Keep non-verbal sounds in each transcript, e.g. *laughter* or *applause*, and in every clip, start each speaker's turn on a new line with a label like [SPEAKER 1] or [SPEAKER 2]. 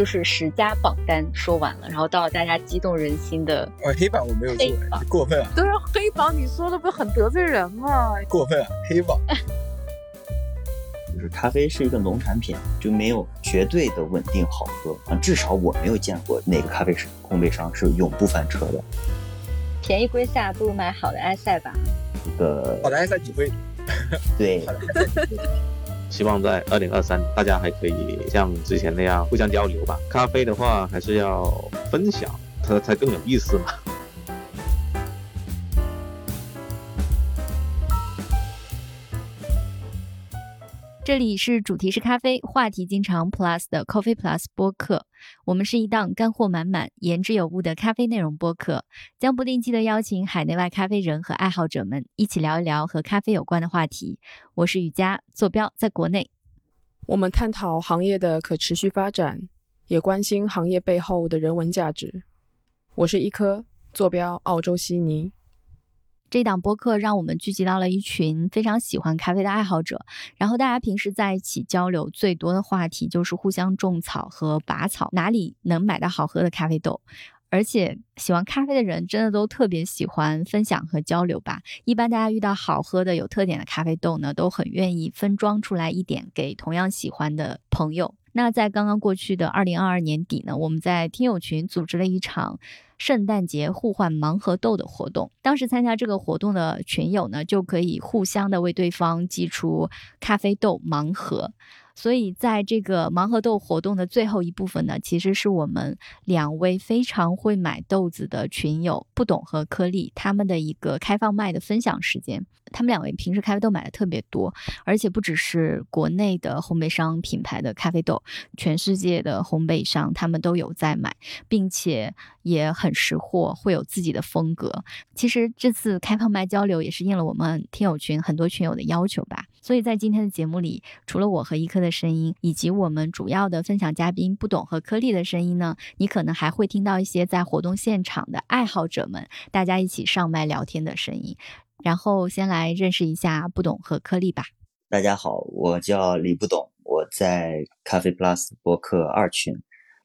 [SPEAKER 1] 就是十佳榜单说完了，然后到了大家激动人心的
[SPEAKER 2] 哦，黑榜我没有做，过分啊，
[SPEAKER 3] 对啊，黑榜你说的不很得罪人吗？
[SPEAKER 2] 过分啊，黑榜。*laughs*
[SPEAKER 4] 就是咖啡是一个农产品，就没有绝对的稳定好喝啊，至少我没有见过哪个咖啡师烘焙商是永不翻车的。
[SPEAKER 1] 便宜归下，不如买好的埃塞吧。
[SPEAKER 4] 这个
[SPEAKER 2] 好的，埃塞几会？*laughs*
[SPEAKER 4] 对
[SPEAKER 2] 好的？
[SPEAKER 5] 希望在二零二三，大家还可以像之前那样互相交流吧。咖啡的话，还是要分享，它才更有意思嘛。
[SPEAKER 6] 这里是主题是咖啡，话题经常 Plus 的 Coffee Plus 播客。我们是一档干货满满、言之有物的咖啡内容播客，将不定期的邀请海内外咖啡人和爱好者们一起聊一聊和咖啡有关的话题。我是雨佳，坐标在国内。
[SPEAKER 3] 我们探讨行业的可持续发展，也关心行业背后的人文价值。我是一颗，坐标澳洲悉尼。
[SPEAKER 6] 这档播客让我们聚集到了一群非常喜欢咖啡的爱好者，然后大家平时在一起交流最多的话题就是互相种草和拔草，哪里能买到好喝的咖啡豆。而且喜欢咖啡的人真的都特别喜欢分享和交流吧。一般大家遇到好喝的、有特点的咖啡豆呢，都很愿意分装出来一点给同样喜欢的朋友。那在刚刚过去的二零二二年底呢，我们在听友群组织了一场圣诞节互换盲盒豆的活动。当时参加这个活动的群友呢，就可以互相的为对方寄出咖啡豆盲盒。所以，在这个盲盒豆活动的最后一部分呢，其实是我们两位非常会买豆子的群友不懂和颗粒他们的一个开放麦的分享时间。他们两位平时咖啡豆买的特别多，而且不只是国内的烘焙商品牌的咖啡豆，全世界的烘焙商他们都有在买，并且也很识货，会有自己的风格。其实这次开放麦交流也是应了我们听友群很多群友的要求吧。所以在今天的节目里，除了我和一颗的声音，以及我们主要的分享嘉宾不懂和颗粒的声音呢，你可能还会听到一些在活动现场的爱好者们大家一起上麦聊天的声音。然后先来认识一下不懂和颗粒吧。
[SPEAKER 4] 大家好，我叫李不懂，我在咖啡 Plus 播客二群。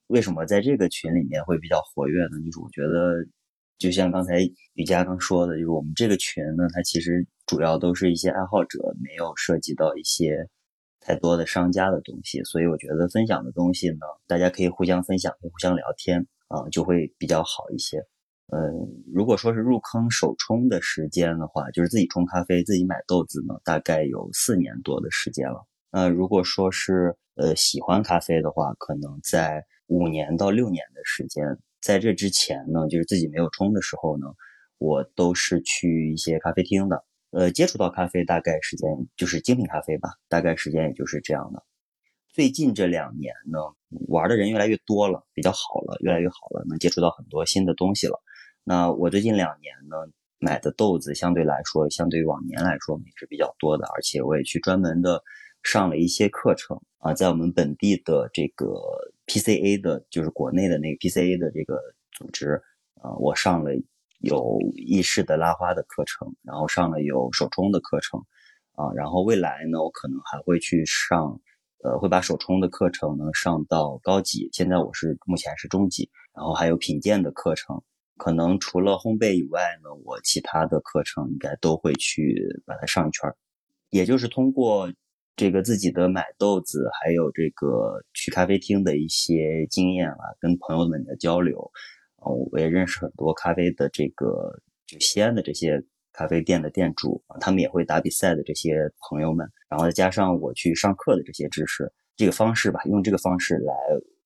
[SPEAKER 4] 为什么在这个群里面会比较活跃呢？就是我觉得，就像刚才雨佳刚说的，就是我们这个群呢，它其实主要都是一些爱好者，没有涉及到一些太多的商家的东西，所以我觉得分享的东西呢，大家可以互相分享，互相聊天啊、就会比较好一些。嗯，如果说是入坑手冲的时间的话，就是自己冲咖啡、自己买豆子呢，大概有四年多的时间了。那如果说是呃喜欢咖啡的话，可能在五年到六年的时间。在这之前呢，就是自己没有冲的时候呢，我都是去一些咖啡厅的。呃，接触到咖啡大概时间就是精品咖啡吧，大概时间也就是这样的。最近这两年呢，玩的人越来越多了，比较好了，越来越好了，能接触到很多新的东西了。那我最近两年呢，买的豆子相对来说，相对于往年来说也是比较多的，而且我也去专门的上了一些课程啊，在我们本地的这个 PCA 的，就是国内的那个 PCA 的这个组织啊，我上了有意式的拉花的课程，然后上了有手冲的课程啊，然后未来呢，我可能还会去上，呃，会把手冲的课程呢上到高级，现在我是目前是中级，然后还有品鉴的课程。可能除了烘焙以外呢，我其他的课程应该都会去把它上一圈儿。也就是通过这个自己的买豆子，还有这个去咖啡厅的一些经验啊，跟朋友们的交流，啊，我也认识很多咖啡的这个就西安的这些咖啡店的店主啊，他们也会打比赛的这些朋友们，然后再加上我去上课的这些知识，这个方式吧，用这个方式来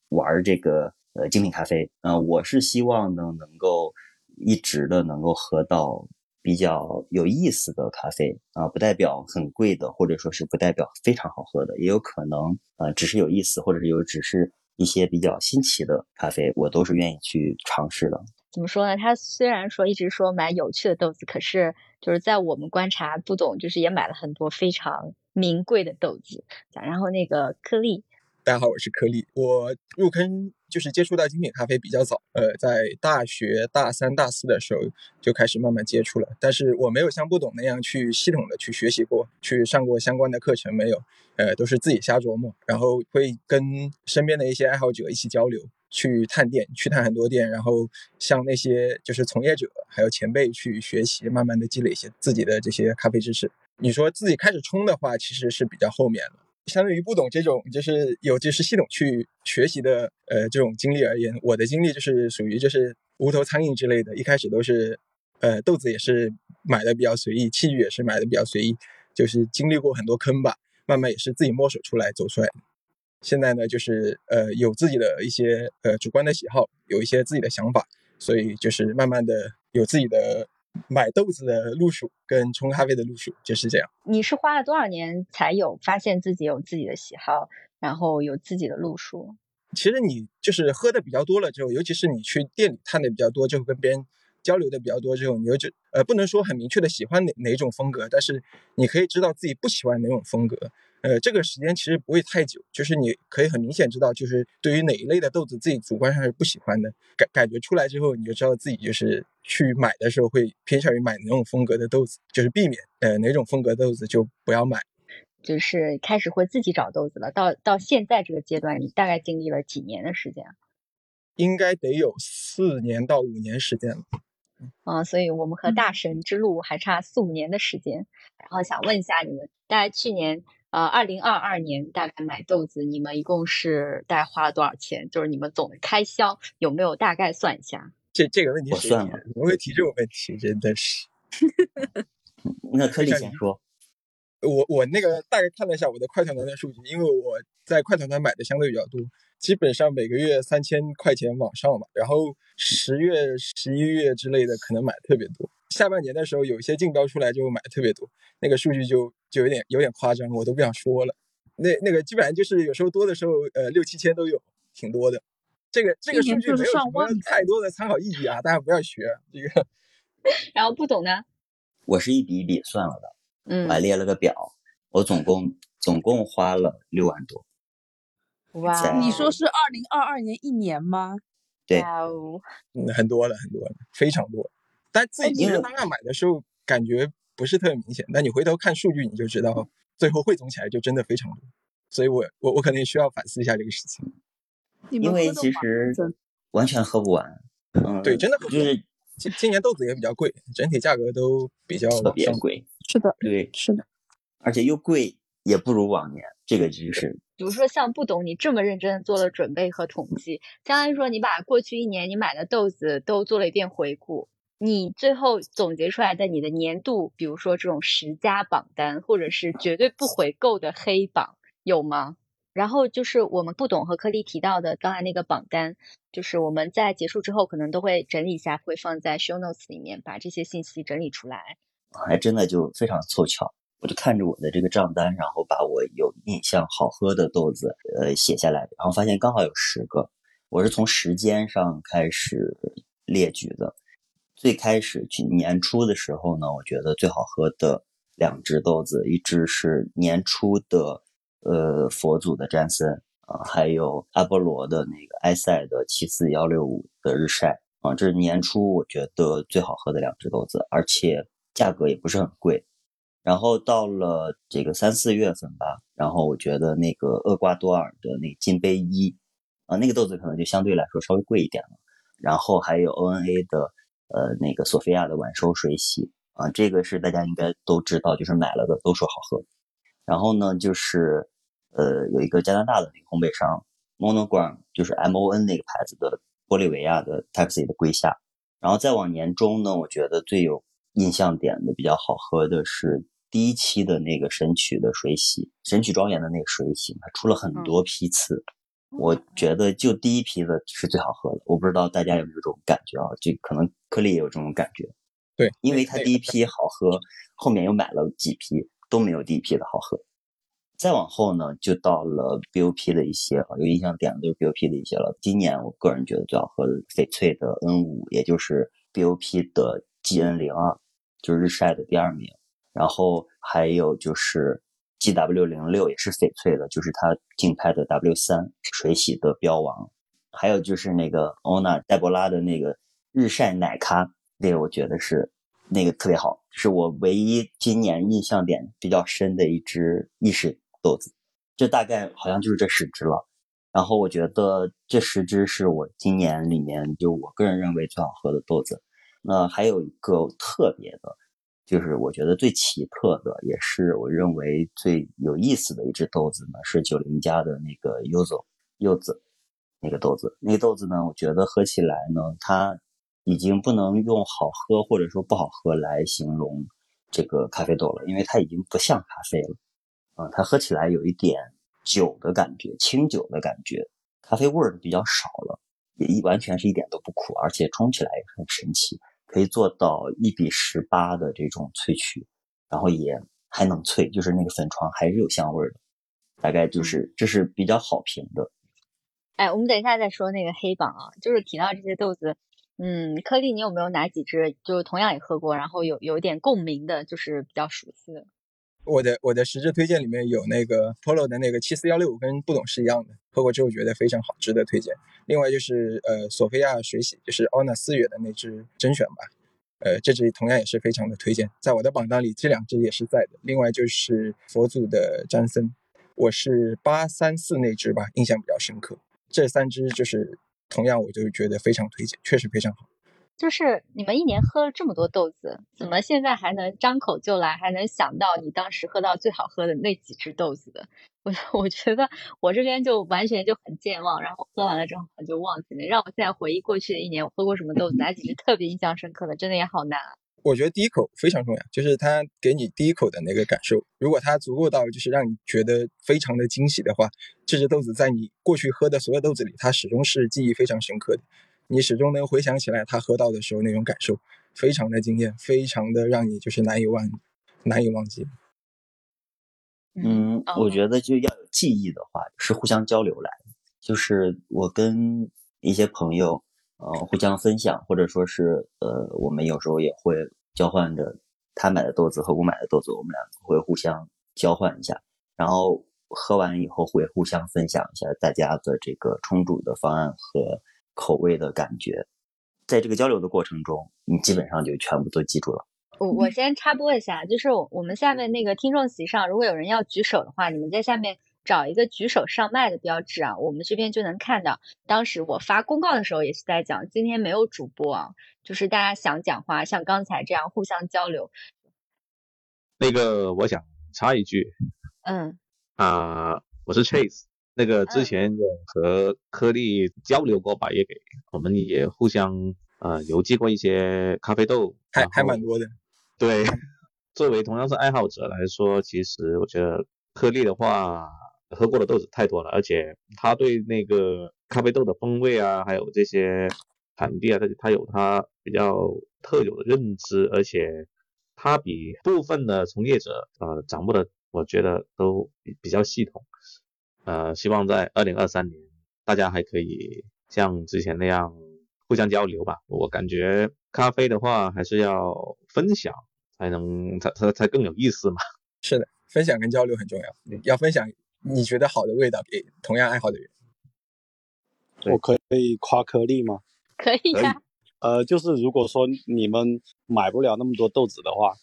[SPEAKER 4] 玩这个。呃，精品咖啡，啊，我是希望呢，能够一直的能够喝到比较有意思的咖啡啊、不代表很贵的，或者说是不代表非常好喝的，也有可能呃只是有意思，或者是有只是一些比较新奇的咖啡，我都是愿意去尝试的。
[SPEAKER 1] 怎么说呢？他虽然说一直说买有趣的豆子，可是就是在我们观察不懂，就是也买了很多非常名贵的豆子。然后那个颗粒，
[SPEAKER 2] 大家好，我是颗粒。我入坑就是接触到精品咖啡比较早，呃，在大学大三、大四的时候就开始慢慢接触了。但是我没有像不懂那样去系统的去学习过，去上过相关的课程，没有，呃，都是自己瞎琢磨。然后会跟身边的一些爱好者一起交流，去探店，去探很多店，然后向那些就是从业者还有前辈去学习，慢慢的积累一些自己的这些咖啡知识。你说自己开始冲的话，其实是比较后面了。相对于不懂这种就是有就是系统去学习的呃这种经历而言，我的经历就是属于就是无头苍蝇之类的，一开始都是呃豆子也是买的比较随意，器具也是买的比较随意，就是经历过很多坑吧，慢慢也是自己摸索出来走出来。现在呢，就是呃有自己的一些呃主观的喜好，有一些自己的想法，所以就是慢慢的有自己的。买豆子的路数跟冲咖啡的路数就是这样。
[SPEAKER 1] 你是花了多少年才有发现自己有自己的喜好，然后有自己的路数？
[SPEAKER 2] 其实你就是喝的比较多了之后，尤其是你去店里探的比较多，就跟别人交流的比较多之后，你就呃不能说很明确的喜欢哪哪一种风格，但是你可以知道自己不喜欢哪种风格。呃，这个时间其实不会太久，就是你可以很明显知道，就是对于哪一类的豆子，自己主观上是不喜欢的，感感觉出来之后，你就知道自己就是去买的时候会偏向于买哪种风格的豆子，就是避免呃哪种风格豆子就不要买。
[SPEAKER 1] 就是开始会自己找豆子了。到到现在这个阶段，你大概经历了几年的时间？
[SPEAKER 2] 应该得有四年到五年时间了。
[SPEAKER 1] 啊，所以我们和大神之路还差四五年的时间。然后想问一下你们，大概去年。呃，二零二二年大概买豆子，你们一共是大概花了多少钱？就是你们总的开销有没有大概算一下？
[SPEAKER 2] 这这个问题
[SPEAKER 4] 我算了，
[SPEAKER 2] 怎么会提这种问题？真的是。*laughs*
[SPEAKER 4] 那颗粒先说。
[SPEAKER 2] 我我那个大概看了一下我的快团团的数据，因为我在快团团买的相对比较多，基本上每个月三千块钱往上吧。然后十月、十一月之类的可能买特别多。下半年的时候有一些竞标出来就买的特别多，那个数据就就有点有点夸张，我都不想说了。那那个基本上就是有时候多的时候，呃六七千都有，挺多的。这个这个数据没有什么太多的参考意义啊，大家不要学这个。*laughs*
[SPEAKER 1] 然后不懂呢？
[SPEAKER 4] 我是一笔一笔算了的。
[SPEAKER 1] 嗯，
[SPEAKER 4] 我还列了个表，我总共总共花了六万多。
[SPEAKER 1] 哇，
[SPEAKER 7] 你说是二零二二年一年吗？
[SPEAKER 4] 对，
[SPEAKER 2] 嗯，很多了，很多了，非常多。但自己其实当下买的时候感觉不是特别明显，但你回头看数据你就知道，最后汇总起来就真的非常多。所以我我我可能也需要反思一下这个事情。
[SPEAKER 4] 因为其实完全喝不完。嗯，
[SPEAKER 2] 对，真的
[SPEAKER 4] 就是
[SPEAKER 2] 今今年豆子也比较贵，整体价格都比较
[SPEAKER 4] 特别贵。
[SPEAKER 7] 是的，
[SPEAKER 4] 对，
[SPEAKER 7] 是的，
[SPEAKER 4] 而且又贵，也不如往年。这个就是，
[SPEAKER 1] 比如说像不懂，你这么认真做了准备和统计，相当于说你把过去一年你买的豆子都做了一遍回顾，你最后总结出来的你的年度，比如说这种十佳榜单，或者是绝对不回购的黑榜，有吗？然后就是我们不懂和颗粒提到的刚才那个榜单，就是我们在结束之后可能都会整理一下，会放在 show notes 里面，把这些信息整理出来。
[SPEAKER 4] 还真的就非常凑巧，我就看着我的这个账单，然后把我有印象好喝的豆子，呃，写下来，然后发现刚好有十个。我是从时间上开始列举的。最开始去年初的时候呢，我觉得最好喝的两只豆子，一只是年初的，呃，佛祖的詹森啊，还有阿波罗的那个埃塞的七四幺六五的日晒啊，这是年初我觉得最好喝的两只豆子，而且。价格也不是很贵，然后到了这个三四月份吧，然后我觉得那个厄瓜多尔的那金杯一啊，那个豆子可能就相对来说稍微贵一点了。然后还有 O N A 的呃那个索菲亚的晚收水洗啊，这个是大家应该都知道，就是买了的都说好喝。然后呢，就是呃有一个加拿大的那个烘焙商 Monogram，就是 M O N 那个牌子的玻利维亚的 Taxi 的龟夏。然后再往年中呢，我觉得最有印象点的比较好喝的是第一期的那个神曲的水洗，神曲庄园的那个水洗，它出了很多批次，我觉得就第一批的是最好喝的。我不知道大家有没有这种感觉啊？就可能颗粒也有这种感觉。
[SPEAKER 2] 对，
[SPEAKER 4] 因为它第一批好喝，后面又买了几批都没有第一批的好喝。再往后呢，就到了 BOP 的一些有印象点的都是 BOP 的一些了。今年我个人觉得最好喝的翡翠的 N 五，也就是 BOP 的 GN 零二。就是日晒的第二名，然后还有就是 GW 零六也是翡翠的，就是它竞拍的 W 三水洗的标王，还有就是那个欧娜黛博拉的那个日晒奶咖，那个我觉得是那个特别好，是我唯一今年印象点比较深的一只意式豆子。这大概好像就是这十只了。然后我觉得这十只是我今年里面就我个人认为最好喝的豆子。那还有一个特别的，就是我觉得最奇特的，也是我认为最有意思的一只豆子呢，是九零家的那个柚子柚子那个豆子。那个豆子呢，我觉得喝起来呢，它已经不能用好喝或者说不好喝来形容这个咖啡豆了，因为它已经不像咖啡了。啊，它喝起来有一点。酒的感觉，清酒的感觉，咖啡味儿比较少了，也一完全是一点都不苦，而且冲起来也很神奇，可以做到一比十八的这种萃取，然后也还能萃，就是那个粉床还是有香味的，大概就是这是比较好评的。
[SPEAKER 1] 哎，我们等一下再说那个黑榜啊，就是提到这些豆子，嗯，颗粒你有没有哪几只，就是同样也喝过，然后有有一点共鸣的，就是比较熟悉的？
[SPEAKER 2] 我的我的十支推荐里面有那个 Polo 的那个七四幺六五，跟不懂是一样的，喝过之后觉得非常好，值得推荐。另外就是呃索菲亚水洗，就是 Ona 四月的那支甄选吧，呃这支同样也是非常的推荐，在我的榜单里这两支也是在的。另外就是佛祖的詹森，我是八三四那支吧，印象比较深刻。这三支就是同样我就觉得非常推荐，确实非常好。
[SPEAKER 1] 就是你们一年喝了这么多豆子，怎么现在还能张口就来，还能想到你当时喝到最好喝的那几只豆子的？我 *laughs* 我觉得我这边就完全就很健忘，然后喝完了之后就忘记了。让我现在回忆过去的一年，我喝过什么豆子，哪几只特别印象深刻的，真的也好难。
[SPEAKER 2] 我觉得第一口非常重要，就是它给你第一口的那个感受，如果它足够到就是让你觉得非常的惊喜的话，这只豆子在你过去喝的所有豆子里，它始终是记忆非常深刻的。你始终能回想起来他喝到的时候那种感受，非常的惊艳，非常的让你就是难以忘难以忘记。
[SPEAKER 4] 嗯，我觉得就要有记忆的话，是互相交流来的。就是我跟一些朋友，呃，互相分享，或者说是呃，我们有时候也会交换着他买的豆子和我买的豆子，我们两个会互相交换一下，然后喝完以后会互相分享一下大家的这个冲煮的方案和。口味的感觉，在这个交流的过程中，你基本上就全部都记住了。
[SPEAKER 1] 我我先插播一下，就是我们下面那个听众席上，如果有人要举手的话，你们在下面找一个举手上麦的标志啊，我们这边就能看到。当时我发公告的时候也是在讲，今天没有主播啊，就是大家想讲话，像刚才这样互相交流。
[SPEAKER 5] 那个我想插一句，
[SPEAKER 1] 嗯，
[SPEAKER 5] 啊，我是 Chase。那个之前有和颗粒交流过吧，也给我们也互相呃邮寄过一些咖啡豆，
[SPEAKER 2] 还还蛮多的。*laughs*
[SPEAKER 5] 对，作为同样是爱好者来说，其实我觉得颗粒的话，喝过的豆子太多了，而且他对那个咖啡豆的风味啊，还有这些产地啊，他他有他比较特有的认知，而且他比部分的从业者呃掌握的，我觉得都比比较系统。呃，希望在二零二三年，大家还可以像之前那样互相交流吧。我感觉咖啡的话，还是要分享才能，才才才更有意思嘛。*laughs*
[SPEAKER 2] 是的，分享跟交流很重要。要分享你觉得好的味道给同样爱好的人。
[SPEAKER 8] 我可以夸颗粒吗？*laughs*
[SPEAKER 1] 可以呀。
[SPEAKER 8] 呃，就是如果说你们买不了那么多豆子的话，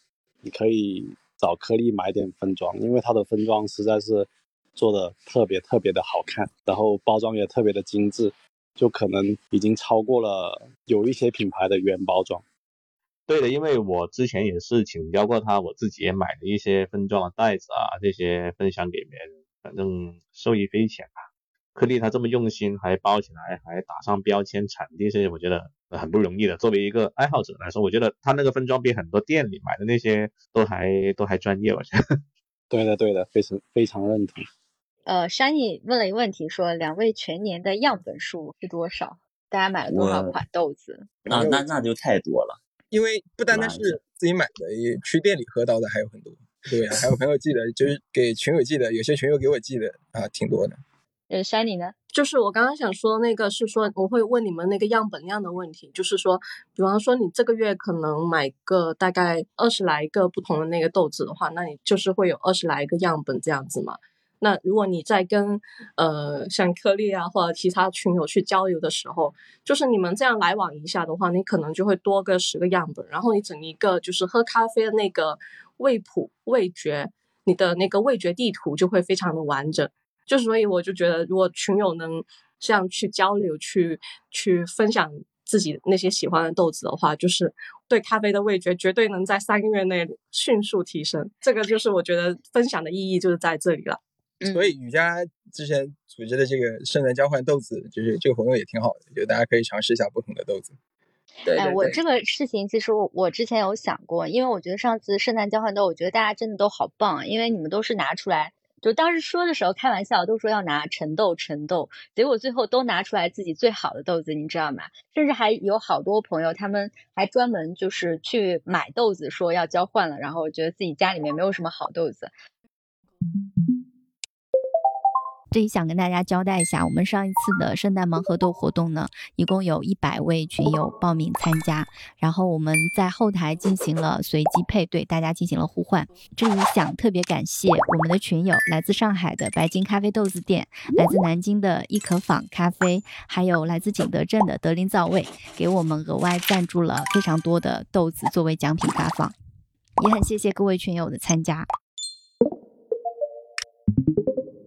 [SPEAKER 8] 你可以找颗粒买点分装，因为它的分装实在是。做的特别特别的好看，然后包装也特别的精致，就可能已经超过了有一些品牌的原包装。
[SPEAKER 5] 对的，因为我之前也是请教过他，我自己也买了一些分装的袋子啊，这些分享给别人，反正受益匪浅吧。颗粒他这么用心，还包起来，还打上标签、产地这些，我觉得很不容易的。作为一个爱好者来说，我觉得他那个分装比很多店里买的那些都还都还专业，我觉得。
[SPEAKER 8] 对的，对的，非常非常认同。
[SPEAKER 1] 呃，山艺问了一个问题，说两位全年的样本数是多少？大家买了多少款豆子？
[SPEAKER 4] 那那那就太多了，
[SPEAKER 2] 因为不单单是自己买的，也去店里喝到的还有很多。对，还有朋友寄的，就是给群友寄的，有些群友给我寄的啊，挺多的。
[SPEAKER 1] 呃，Shiny 呢？
[SPEAKER 9] 就是我刚刚想说那个是说我会问你们那个样本量的问题，就是说，比方说你这个月可能买个大概二十来个不同的那个豆子的话，那你就是会有二十来个样本这样子嘛。那如果你在跟呃像颗粒啊或者其他群友去交流的时候，就是你们这样来往一下的话，你可能就会多个十个样本，然后你整一个就是喝咖啡的那个味谱味觉，你的那个味觉地图就会非常的完整。就所以我就觉得，如果群友能这样去交流、去去分享自己那些喜欢的豆子的话，就是对咖啡的味觉绝对能在三个月内迅速提升。这个就是我觉得分享的意义就是在这里了。
[SPEAKER 2] 所以雨佳之前组织的这个圣诞交换豆子，就是这个活动也挺好的，就大家可以尝试一下不同的豆子。
[SPEAKER 1] 对哎，我这个事情其实我我之前有想过，因为我觉得上次圣诞交换豆，我觉得大家真的都好棒，因为你们都是拿出来。就当时说的时候开玩笑，都说要拿陈豆陈豆，结果最后都拿出来自己最好的豆子，你知道吗？甚至还有好多朋友，他们还专门就是去买豆子，说要交换了，然后觉得自己家里面没有什么好豆子。
[SPEAKER 6] 这里想跟大家交代一下，我们上一次的圣诞盲盒豆活动呢，一共有一百位群友报名参加，然后我们在后台进行了随机配对，大家进行了互换。这里想特别感谢我们的群友，来自上海的白金咖啡豆子店，来自南京的易可坊咖啡，还有来自景德镇的德林造味，给我们额外赞助了非常多的豆子作为奖品发放，也很谢谢各位群友的参加。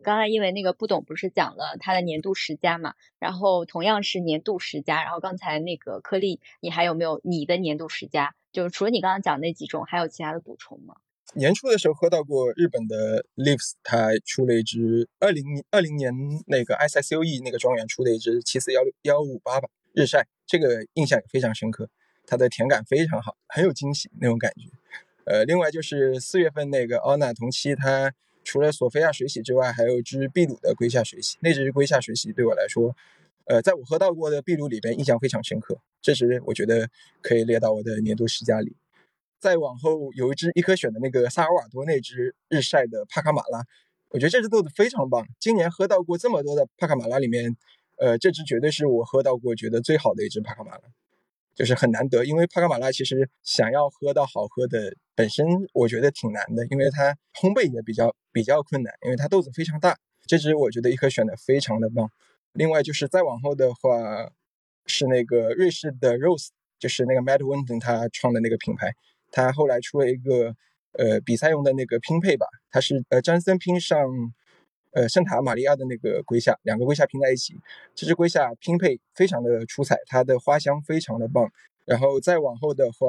[SPEAKER 1] 刚才因为那个不懂不是讲了他的年度十佳嘛，然后同样是年度十佳，然后刚才那个颗粒，你还有没有你的年度十佳？就是除了你刚刚讲那几种，还有其他的补充吗？
[SPEAKER 2] 年初的时候喝到过日本的 Leaves，它出了一支二零二零年那个 S S U E 那个庄园出的一支七四幺六幺五八吧日晒，这个印象也非常深刻，它的甜感非常好，很有惊喜那种感觉。呃，另外就是四月份那个 O N A 同期它。除了索菲亚水洗之外，还有支秘鲁的龟下水洗。那支龟下水洗对我来说，呃，在我喝到过的秘鲁里边印象非常深刻。这支我觉得可以列到我的年度十佳里。再往后有一支一颗选的那个萨尔瓦多那支日晒的帕卡马拉，我觉得这支豆子非常棒。今年喝到过这么多的帕卡马拉里面，呃，这支绝对是我喝到过觉得最好的一支帕卡马拉。就是很难得，因为帕卡马拉其实想要喝到好喝的，本身我觉得挺难的，因为它烘焙也比较比较困难，因为它豆子非常大。这只我觉得一颗选的非常的棒。另外就是再往后的话，是那个瑞士的 Rose，就是那个 Matt Winton 他创的那个品牌，他后来出了一个呃比赛用的那个拼配吧，它是呃詹森拼上。呃，圣塔玛利亚的那个龟下，两个龟下拼在一起，这只龟下拼配非常的出彩，它的花香非常的棒。然后再往后的话，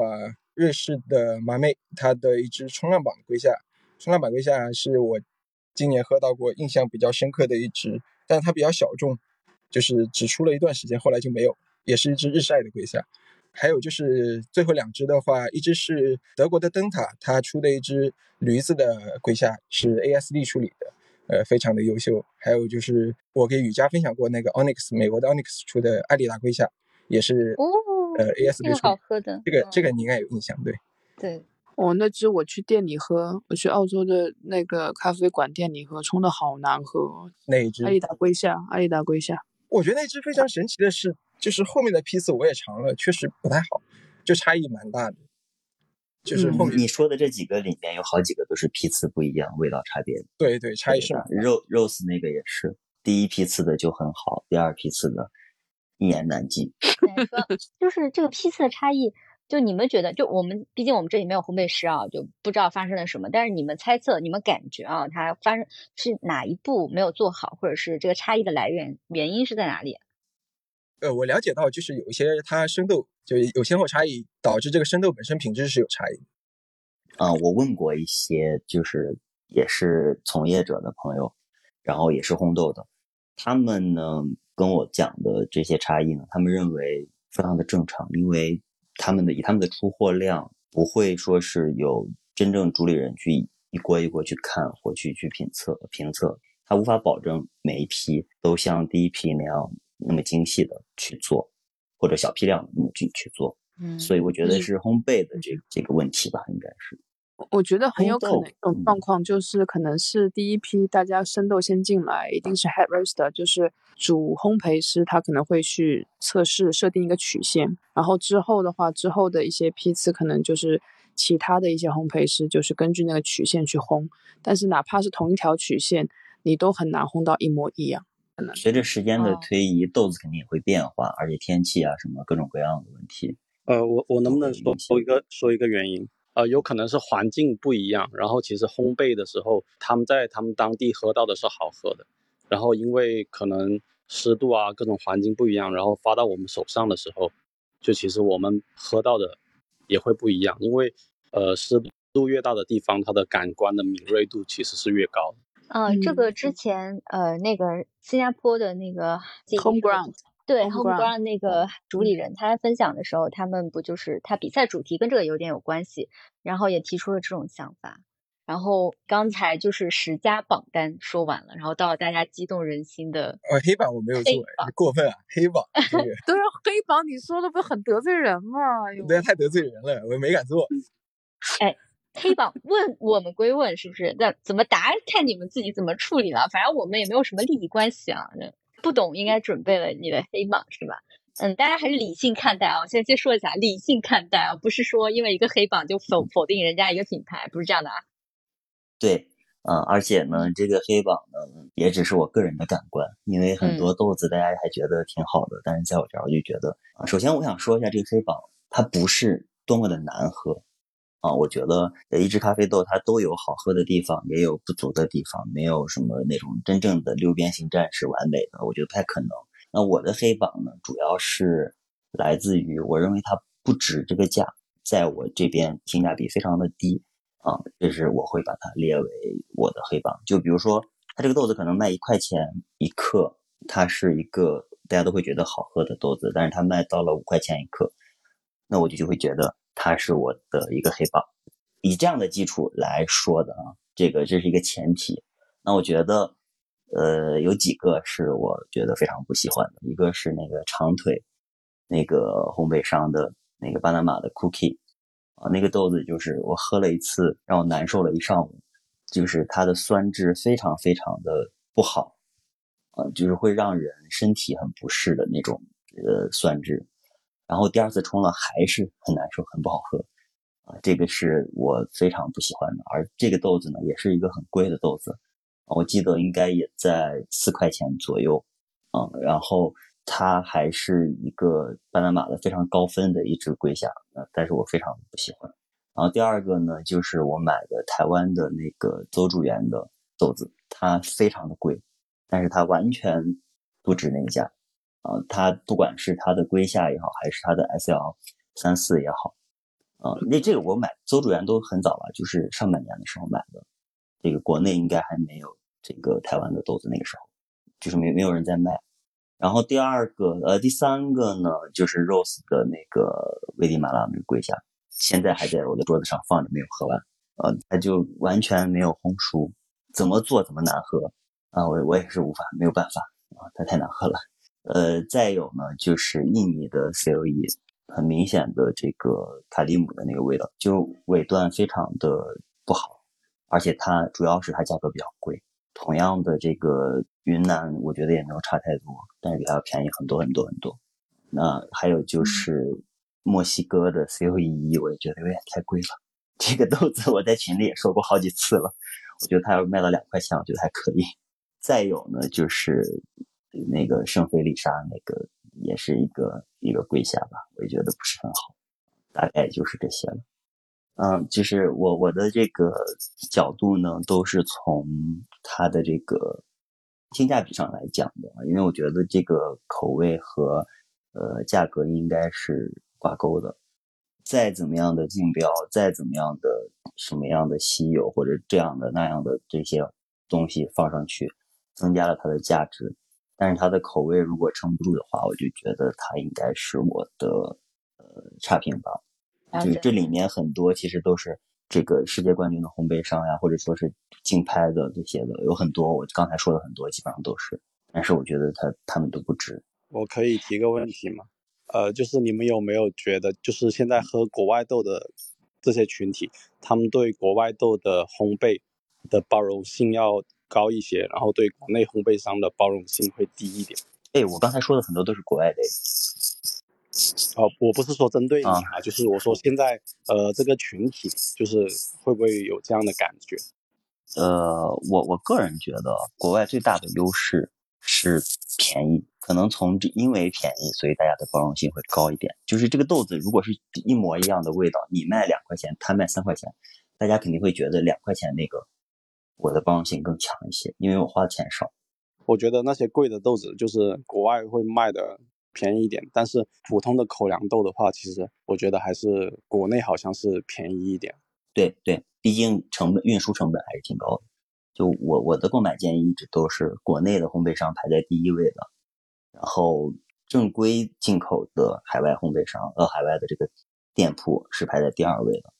[SPEAKER 2] 瑞士的马妹，它的一只冲浪板龟下，冲浪板龟下是我今年喝到过印象比较深刻的一只，但是它比较小众，就是只出了一段时间，后来就没有，也是一只日晒的龟下。还有就是最后两只的话，一只是德国的灯塔，它出的一只驴子的龟下，是 ASD 处理的。呃，非常的优秀。还有就是我给雨佳分享过那个 Onyx 美国的 Onyx 出的艾丽达龟下，也是
[SPEAKER 1] 哦，
[SPEAKER 2] 呃 ASD
[SPEAKER 1] 好喝的。
[SPEAKER 2] 这个这个你应该有印象，对。
[SPEAKER 1] 对。
[SPEAKER 3] 哦，那只我去店里喝，我去澳洲的那个咖啡馆店里喝，冲的好难喝。
[SPEAKER 2] 那一只？
[SPEAKER 3] 阿里达龟下，阿里达龟下。
[SPEAKER 2] 我觉得那只非常神奇的是，就是后面的批次我也尝了，确实不太好，就差异蛮大的。就是后面
[SPEAKER 4] 你说的这几个里面有好几个都是批次不一样，味道差别。
[SPEAKER 2] 对对，差异是大。
[SPEAKER 4] 肉 rose 那个也是，第一批次的就很好，第二批次的一言难尽。*laughs*
[SPEAKER 1] 就是这个批次的差异，就你们觉得，就我们毕竟我们这里没有烘焙师啊，就不知道发生了什么。但是你们猜测，你们感觉啊，它发生是哪一步没有做好，或者是这个差异的来源原因是在哪里？
[SPEAKER 2] 呃，我了解到就是有一些它生豆就有先后差异，导致这个生豆本身品质是有差异。
[SPEAKER 4] 啊，我问过一些就是也是从业者的朋友，然后也是烘豆的，他们呢跟我讲的这些差异呢，他们认为非常的正常，因为他们的以他们的出货量不会说是有真正主理人去一锅一锅去看或去去评测评测，他无法保证每一批都像第一批那样。那么精细的去做，或者小批量的那么去去做，嗯，所以我觉得是烘焙的这这个问题吧，应该是。
[SPEAKER 3] 我觉得很有可能一种状况就是，可能是第一批大家生豆先进来，一定是 head roaster，就是主烘焙师，他可能会去测试设定一个曲线，然后之后的话，之后的一些批次可能就是其他的一些烘焙师，就是根据那个曲线去烘，但是哪怕是同一条曲线，你都很难烘到一模一样。
[SPEAKER 4] 随着时间的
[SPEAKER 1] 哦
[SPEAKER 4] 推移，豆子肯定也会变化，而且天气啊什么各种各样的问题。
[SPEAKER 8] 呃，我我能不能说说一个说一个原因？呃，有可能是环境不一样，然后其实烘焙的时候，他们在他们当地喝到的是好喝的，然后因为可能湿度啊各种环境不一样，然后发到我们手上的时候，就其实我们喝到的也会不一样，因为呃湿度越大的地方，它的感官的敏锐度其实是越高的。
[SPEAKER 1] 呃，这
[SPEAKER 3] 嗯
[SPEAKER 1] 个之前呃那个新加坡的那个
[SPEAKER 3] Homeground
[SPEAKER 1] 对
[SPEAKER 3] Homeground
[SPEAKER 1] Homeground 那个主理人，他分享的时候，他们不就是他比赛主题跟这个有点有关系，然后也提出了这种想法。然后刚才就是十佳榜单说完了，然后到了大家激动人心的
[SPEAKER 2] 呃，黑榜我没有做
[SPEAKER 1] 黑，榜
[SPEAKER 2] 过分啊！黑榜这个
[SPEAKER 3] 对啊，黑榜你说的不很得罪人吗？*laughs*
[SPEAKER 2] 对啊，太得罪人了，我没敢做。
[SPEAKER 1] 哎黑榜问我们归问，是不是？那怎么答看你们自己怎么处理了。反正我们也没有什么利益关系啊。这不懂应该准备了你的黑榜是吧？嗯，大家还是理性看待啊。我现在先说一下，理性看待啊，不是说因为一个黑榜就否否定人家一个品牌，不是这样的啊。
[SPEAKER 4] 对，嗯、而且呢，这个黑榜呢，也只是我个人的感官，因为很多豆子大家还觉得挺好的，但是在我这儿我就觉得，啊，首先我想说一下这个黑榜，它不是多么的难喝，啊，我觉得呃一只咖啡豆它都有好喝的地方，也有不足的地方，没有什么那种真正的六边形战士完美的，我觉得不太可能。那我的黑榜呢，主要是来自于我认为它不值这个价，在我这边性价比非常的低啊，这是我会把它列为我的黑榜。就比如说，它这个豆子可能卖一块钱一克，它是一个大家都会觉得好喝的豆子，但是它卖到了五块钱一克，那我就就会觉得它是我的一个黑榜。以这样的基础来说的啊，这个这是一个前提。那我觉得，呃，有几个是我觉得非常不喜欢的，一个是那个长腿，那个烘焙商的那个巴拿马的 Cookie，啊，那个豆子就是我喝了一次，让我难受了一上午，就是它的酸质非常非常的不好，啊，就是会让人身体很不适的那种呃酸质，然后第二次冲了还是很难受，很不好喝。啊，这个是我非常不喜欢的，而这个豆子呢，也是一个很贵的豆子，我记得应该也在四块钱左右，啊，然后它还是一个巴拿马的非常高分的一只龟下，啊，但是我非常不喜欢。然后第二个呢，就是我买的台湾的那个邹祝元的豆子，它非常的贵，但是它完全不值那个价，啊，它不管是它的龟下也好，还是它的 S L 三四也好。啊，那这个我买邹主元都很早了，就是上半年的时候买的，这个国内应该还没有这个台湾的豆子，那个时候就是没没有人在卖。然后第二个，呃，第三个呢，就是 Rose 的那个危地马拉那个龟虾，现在还在我的桌子上放着，没有喝完。呃，它就完全没有烘熟，怎么做怎么难喝啊！我我也是无法，没有办法啊，它太难喝了。呃，再有呢，就是印尼的 COE。很明显的这个卡利姆的那个味道，就尾段非常的不好，而且它主要是它价格比较贵。同样的这个云南，我觉得也没有差太多，但是比它要便宜很多很多很多。那还有就是墨西哥的 COE 一，我也觉得有点太贵了。这个豆子我在群里也说过好几次了，我觉得它要卖到两块钱，我觉得还可以。再有呢，就是那个圣菲丽莎那个。也是一个一个跪下吧，我也觉得不是很好，大概就是这些了。嗯，就是我我的这个角度呢，都是从它的这个性价比上来讲的，因为我觉得这个口味和呃价格应该是挂钩的。再怎么样的竞标，再怎么样的什么样的稀有或者这样的那样的这些东西放上去，增加了它的价值。但是它的口味如果撑不住的话，我就觉得它应该是我的呃差评吧。就是这里面很多其实都是这个世界冠军的烘焙商呀，或者说是竞拍的这些的，有很多我刚才说的很多基本上都是。但是我觉得他他们都不值。
[SPEAKER 8] 我可以提个问题吗？呃，就是你们有没有觉得，就是现在喝国外豆的这些群体，他们对国外豆的烘焙的包容性要高一些，然后对国内烘焙商的包容性会低一点。
[SPEAKER 4] 哎，我刚才说的很多都是国外的。
[SPEAKER 8] 哦，我不是说针对你
[SPEAKER 4] 啊
[SPEAKER 8] 啊，就是我说现在呃这个群体就是会不会有这样的感觉？
[SPEAKER 4] 呃，我我个人觉得，国外最大的优势是便宜，可能从这因为便宜，所以大家的包容性会高一点。就是这个豆子如果是一模一样的味道，你卖两块钱，他卖三块钱，大家肯定会觉得两块钱那个我的包容性更强一些，因为我花的钱少。
[SPEAKER 8] 我觉得那些贵的豆子就是国外会卖的便宜一点，但是普通的口粮豆的话，其实我觉得还是国内好像是便宜一点。
[SPEAKER 4] 对对，毕竟成本运输成本还是挺高的。就我我的购买建议一直都是国内的烘焙商排在第一位的，然后正规进口的海外烘焙商呃海外的这个店铺是排在第二位的，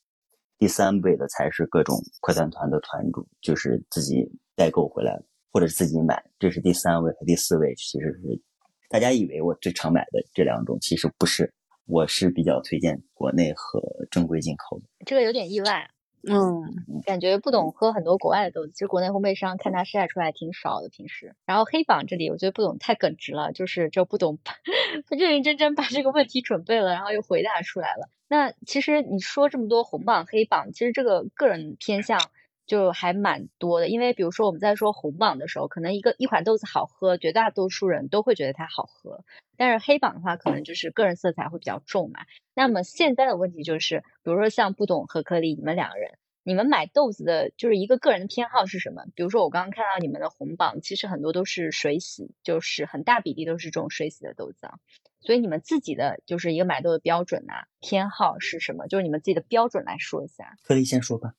[SPEAKER 4] 第三位的才是各种快餐团的团主，就是自己代购回来或者是自己买，这是第三位和第四位，其实是大家以为我最常买的这两种，其实不是，我是比较推荐国内和正规进口的。
[SPEAKER 1] 这个有点意外，
[SPEAKER 3] 嗯，
[SPEAKER 1] 感觉不懂喝很多国外的豆子，其实国内烘焙商看它晒出来挺少的平时。然后黑榜这里，我觉得不懂太耿直了，就是就不懂认认真真把这个问题准备了，然后又回答出来了。那其实你说这么多红榜黑榜，其实这个个人偏向就还蛮多的。因为比如说我们在说红榜的时候，可能一个一款豆子好喝，绝大多数人都会觉得它好喝。但是黑榜的话，可能就是个人色彩会比较重嘛。那么现在的问题就是，比如说像不懂和颗粒，你们两个人，你们买豆子的就是一个个人的偏好是什么？比如说我刚刚看到你们的红榜，其实很多都是水洗，就是很大比例都是这种水洗的豆子啊。所以你们自己的就是一个买豆的标准呐、偏好是什么？就是你们自己的标准来说一下。
[SPEAKER 4] 颗粒先说吧。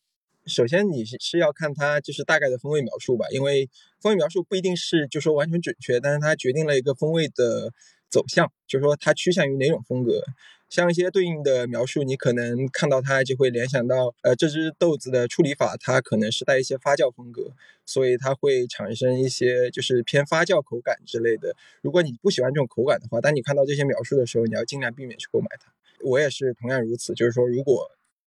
[SPEAKER 2] 首先你是是要看它就是大概的风味描述吧，因为风味描述不一定是就说完全准确，但是它决定了一个风味的走向，就是说它趋向于哪种风格。像一些对应的描述，你可能看到它就会联想到，呃，这只豆子的处理法它可能是带一些发酵风格，所以它会产生一些就是偏发酵口感之类的。如果你不喜欢这种口感的话，当你看到这些描述的时候，你要尽量避免去购买它。我也是同样如此，就是说如果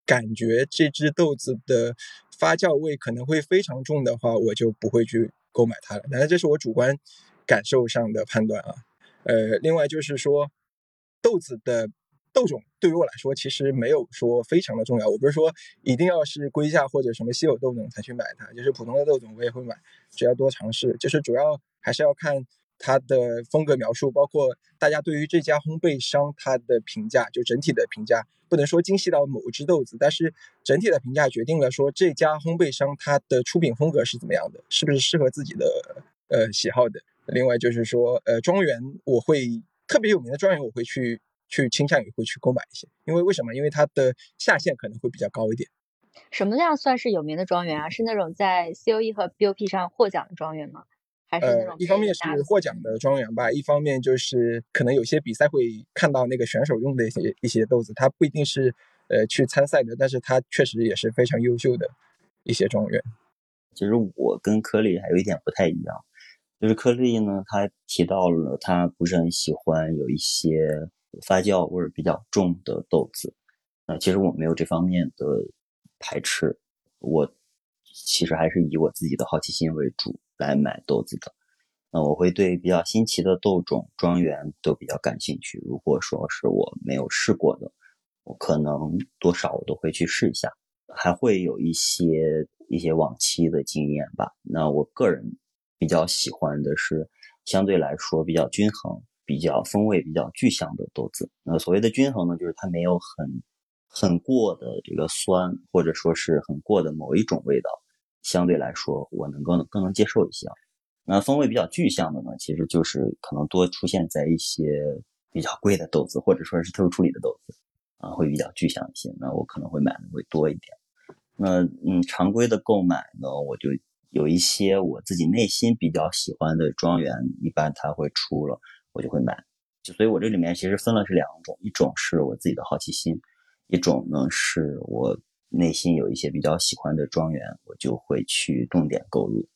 [SPEAKER 2] 感觉这只豆子的发酵味可能会非常重的话，我就不会去购买它了。但是这是我主观感受上的判断啊。呃，另外就是说，豆子的豆种对于我来说其实没有说非常的重要。我不是说一定要是龟下或者什么稀有豆种才去买它，就是普通的豆种我也会买，只要多尝试。就是主要还是要看它的风格描述，包括大家对于这家烘焙商它的评价，就整体的评价，不能说精细到某只豆子，但是整体的评价决定了说这家烘焙商它的出品风格是怎么样的，是不是适合自己的呃喜好的。另外就是说，呃，庄园我会特别有名的庄园，我会去去倾向于会去购买一些，因为为什么？因为它的下限可能会比较高一点。
[SPEAKER 1] 什么样算是有名的庄园啊？是那种在 COE 和 BOP 上获奖的庄园吗？还是那，
[SPEAKER 2] 呃一方面是获奖的庄园吧，一方面就是可能有些比赛会看到那个选手用的一些一些豆子，它不一定是呃去参赛的，但是它确实也是非常优秀的一些庄园。
[SPEAKER 4] 其实我跟颗粒还有一点不太一样，就是颗粒呢，他提到了他不是很喜欢有一些发酵味儿比较重的豆子。那其实我没有这方面的排斥，我其实还是以我自己的好奇心为主来买豆子的。那我会对比较新奇的豆种、庄园都比较感兴趣。如果说是我没有试过的，我可能多少我都会去试一下。还会有一些一些往期的经验吧。那我个人比较喜欢的是相对来说比较均衡、比较风味比较具象的豆子。那所谓的均衡呢，就是它没有很很过的这个酸，或者说是很过的某一种味道，相对来说我能够更能接受一些。那风味比较具象的呢，其实就是可能多出现在一些比较贵的豆子，或者说是特殊处理的豆子。啊，会比较具象一些，那我可能会买的会多一点。那嗯，常规的购买呢，我就有一些我自己内心比较喜欢的庄园，一般它会出了，我就会买。就所以，我这里面其实分了是两种，一种是我自己的好奇心，一种呢是我内心有一些比较喜欢的庄园，我就会去重点购入。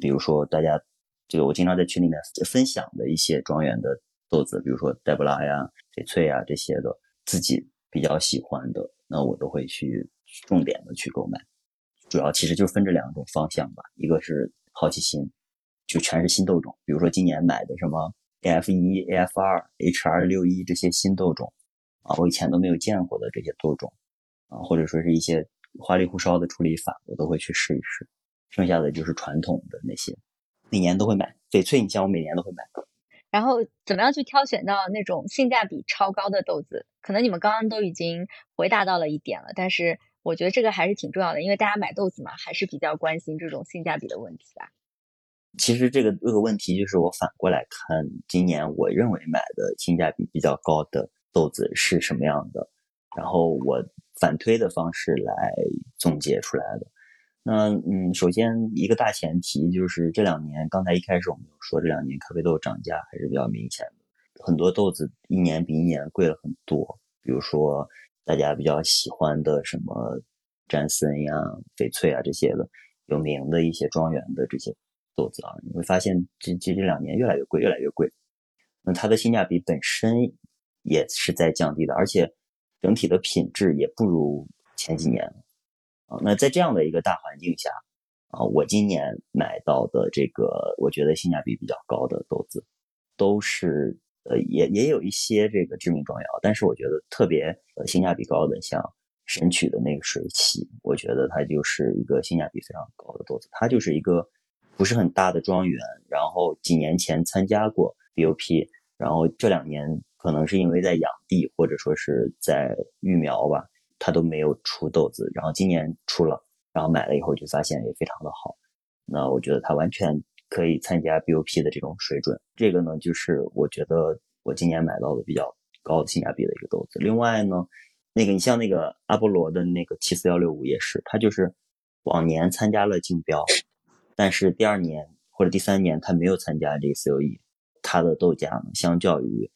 [SPEAKER 4] 比如说大家这个我经常在群里面分享的一些庄园的豆子，比如说黛布拉呀、翡翠呀这些的，自己。比较喜欢的，那我都会去重点的去购买。主要其实就分这两种方向吧，一个是好奇心，就全是新豆种，比如说今年买的什么 AF 一、AF 二、HR 六一这些新豆种啊，我以前都没有见过的这些豆种啊，或者说是一些花里胡哨的处理法，我都会去试一试。剩下的就是传统的那些，每年都会买翡翠，你像我每年都会买。
[SPEAKER 1] 然后怎么样去挑选到那种性价比超高的豆子？可能你们刚刚都已经回答到了一点了，但是我觉得这个还是挺重要的，因为大家买豆子嘛，还是比较关心这种性价比的问题吧。
[SPEAKER 4] 其实这个这个问题就是我反过来看，今年我认为买的性价比比较高的豆子是什么样的，然后我反推的方式来总结出来的。那嗯，首先一个大前提就是这两年，刚才一开始我们有说，这两年咖啡豆涨价还是比较明显的，很多豆子一年比一年贵了很多。比如说大家比较喜欢的什么詹森呀、翡翠啊这些的有名的一些庄园的这些豆子啊，你会发现这这这两年越来越贵，越来越贵。那它的性价比本身也是在降低的，而且整体的品质也不如前几年。啊，那在这样的一个大环境下，啊，我今年买到的这个，我觉得性价比比较高的豆子，都是呃，也也有一些这个知名庄园，但是我觉得特别呃性价比高的，像神曲的那个水洗，我觉得它就是一个性价比非常高的豆子，它就是一个不是很大的庄园，然后几年前参加过 BOP，然后这两年可能是因为在养地或者说是在育苗吧。它都没有出豆子，然后今年出了，然后买了以后就发现也非常的好。那我觉得它完全可以参加 BOP 的这种水准。这个呢，就是我觉得我今年买到的比较高的性价比的一个豆子。另外呢，那个你像那个阿波罗的那个七四幺六五也是，它就是往年参加了竞标，但是第二年或者第三年它没有参加这个 COE，它的豆价呢，相较于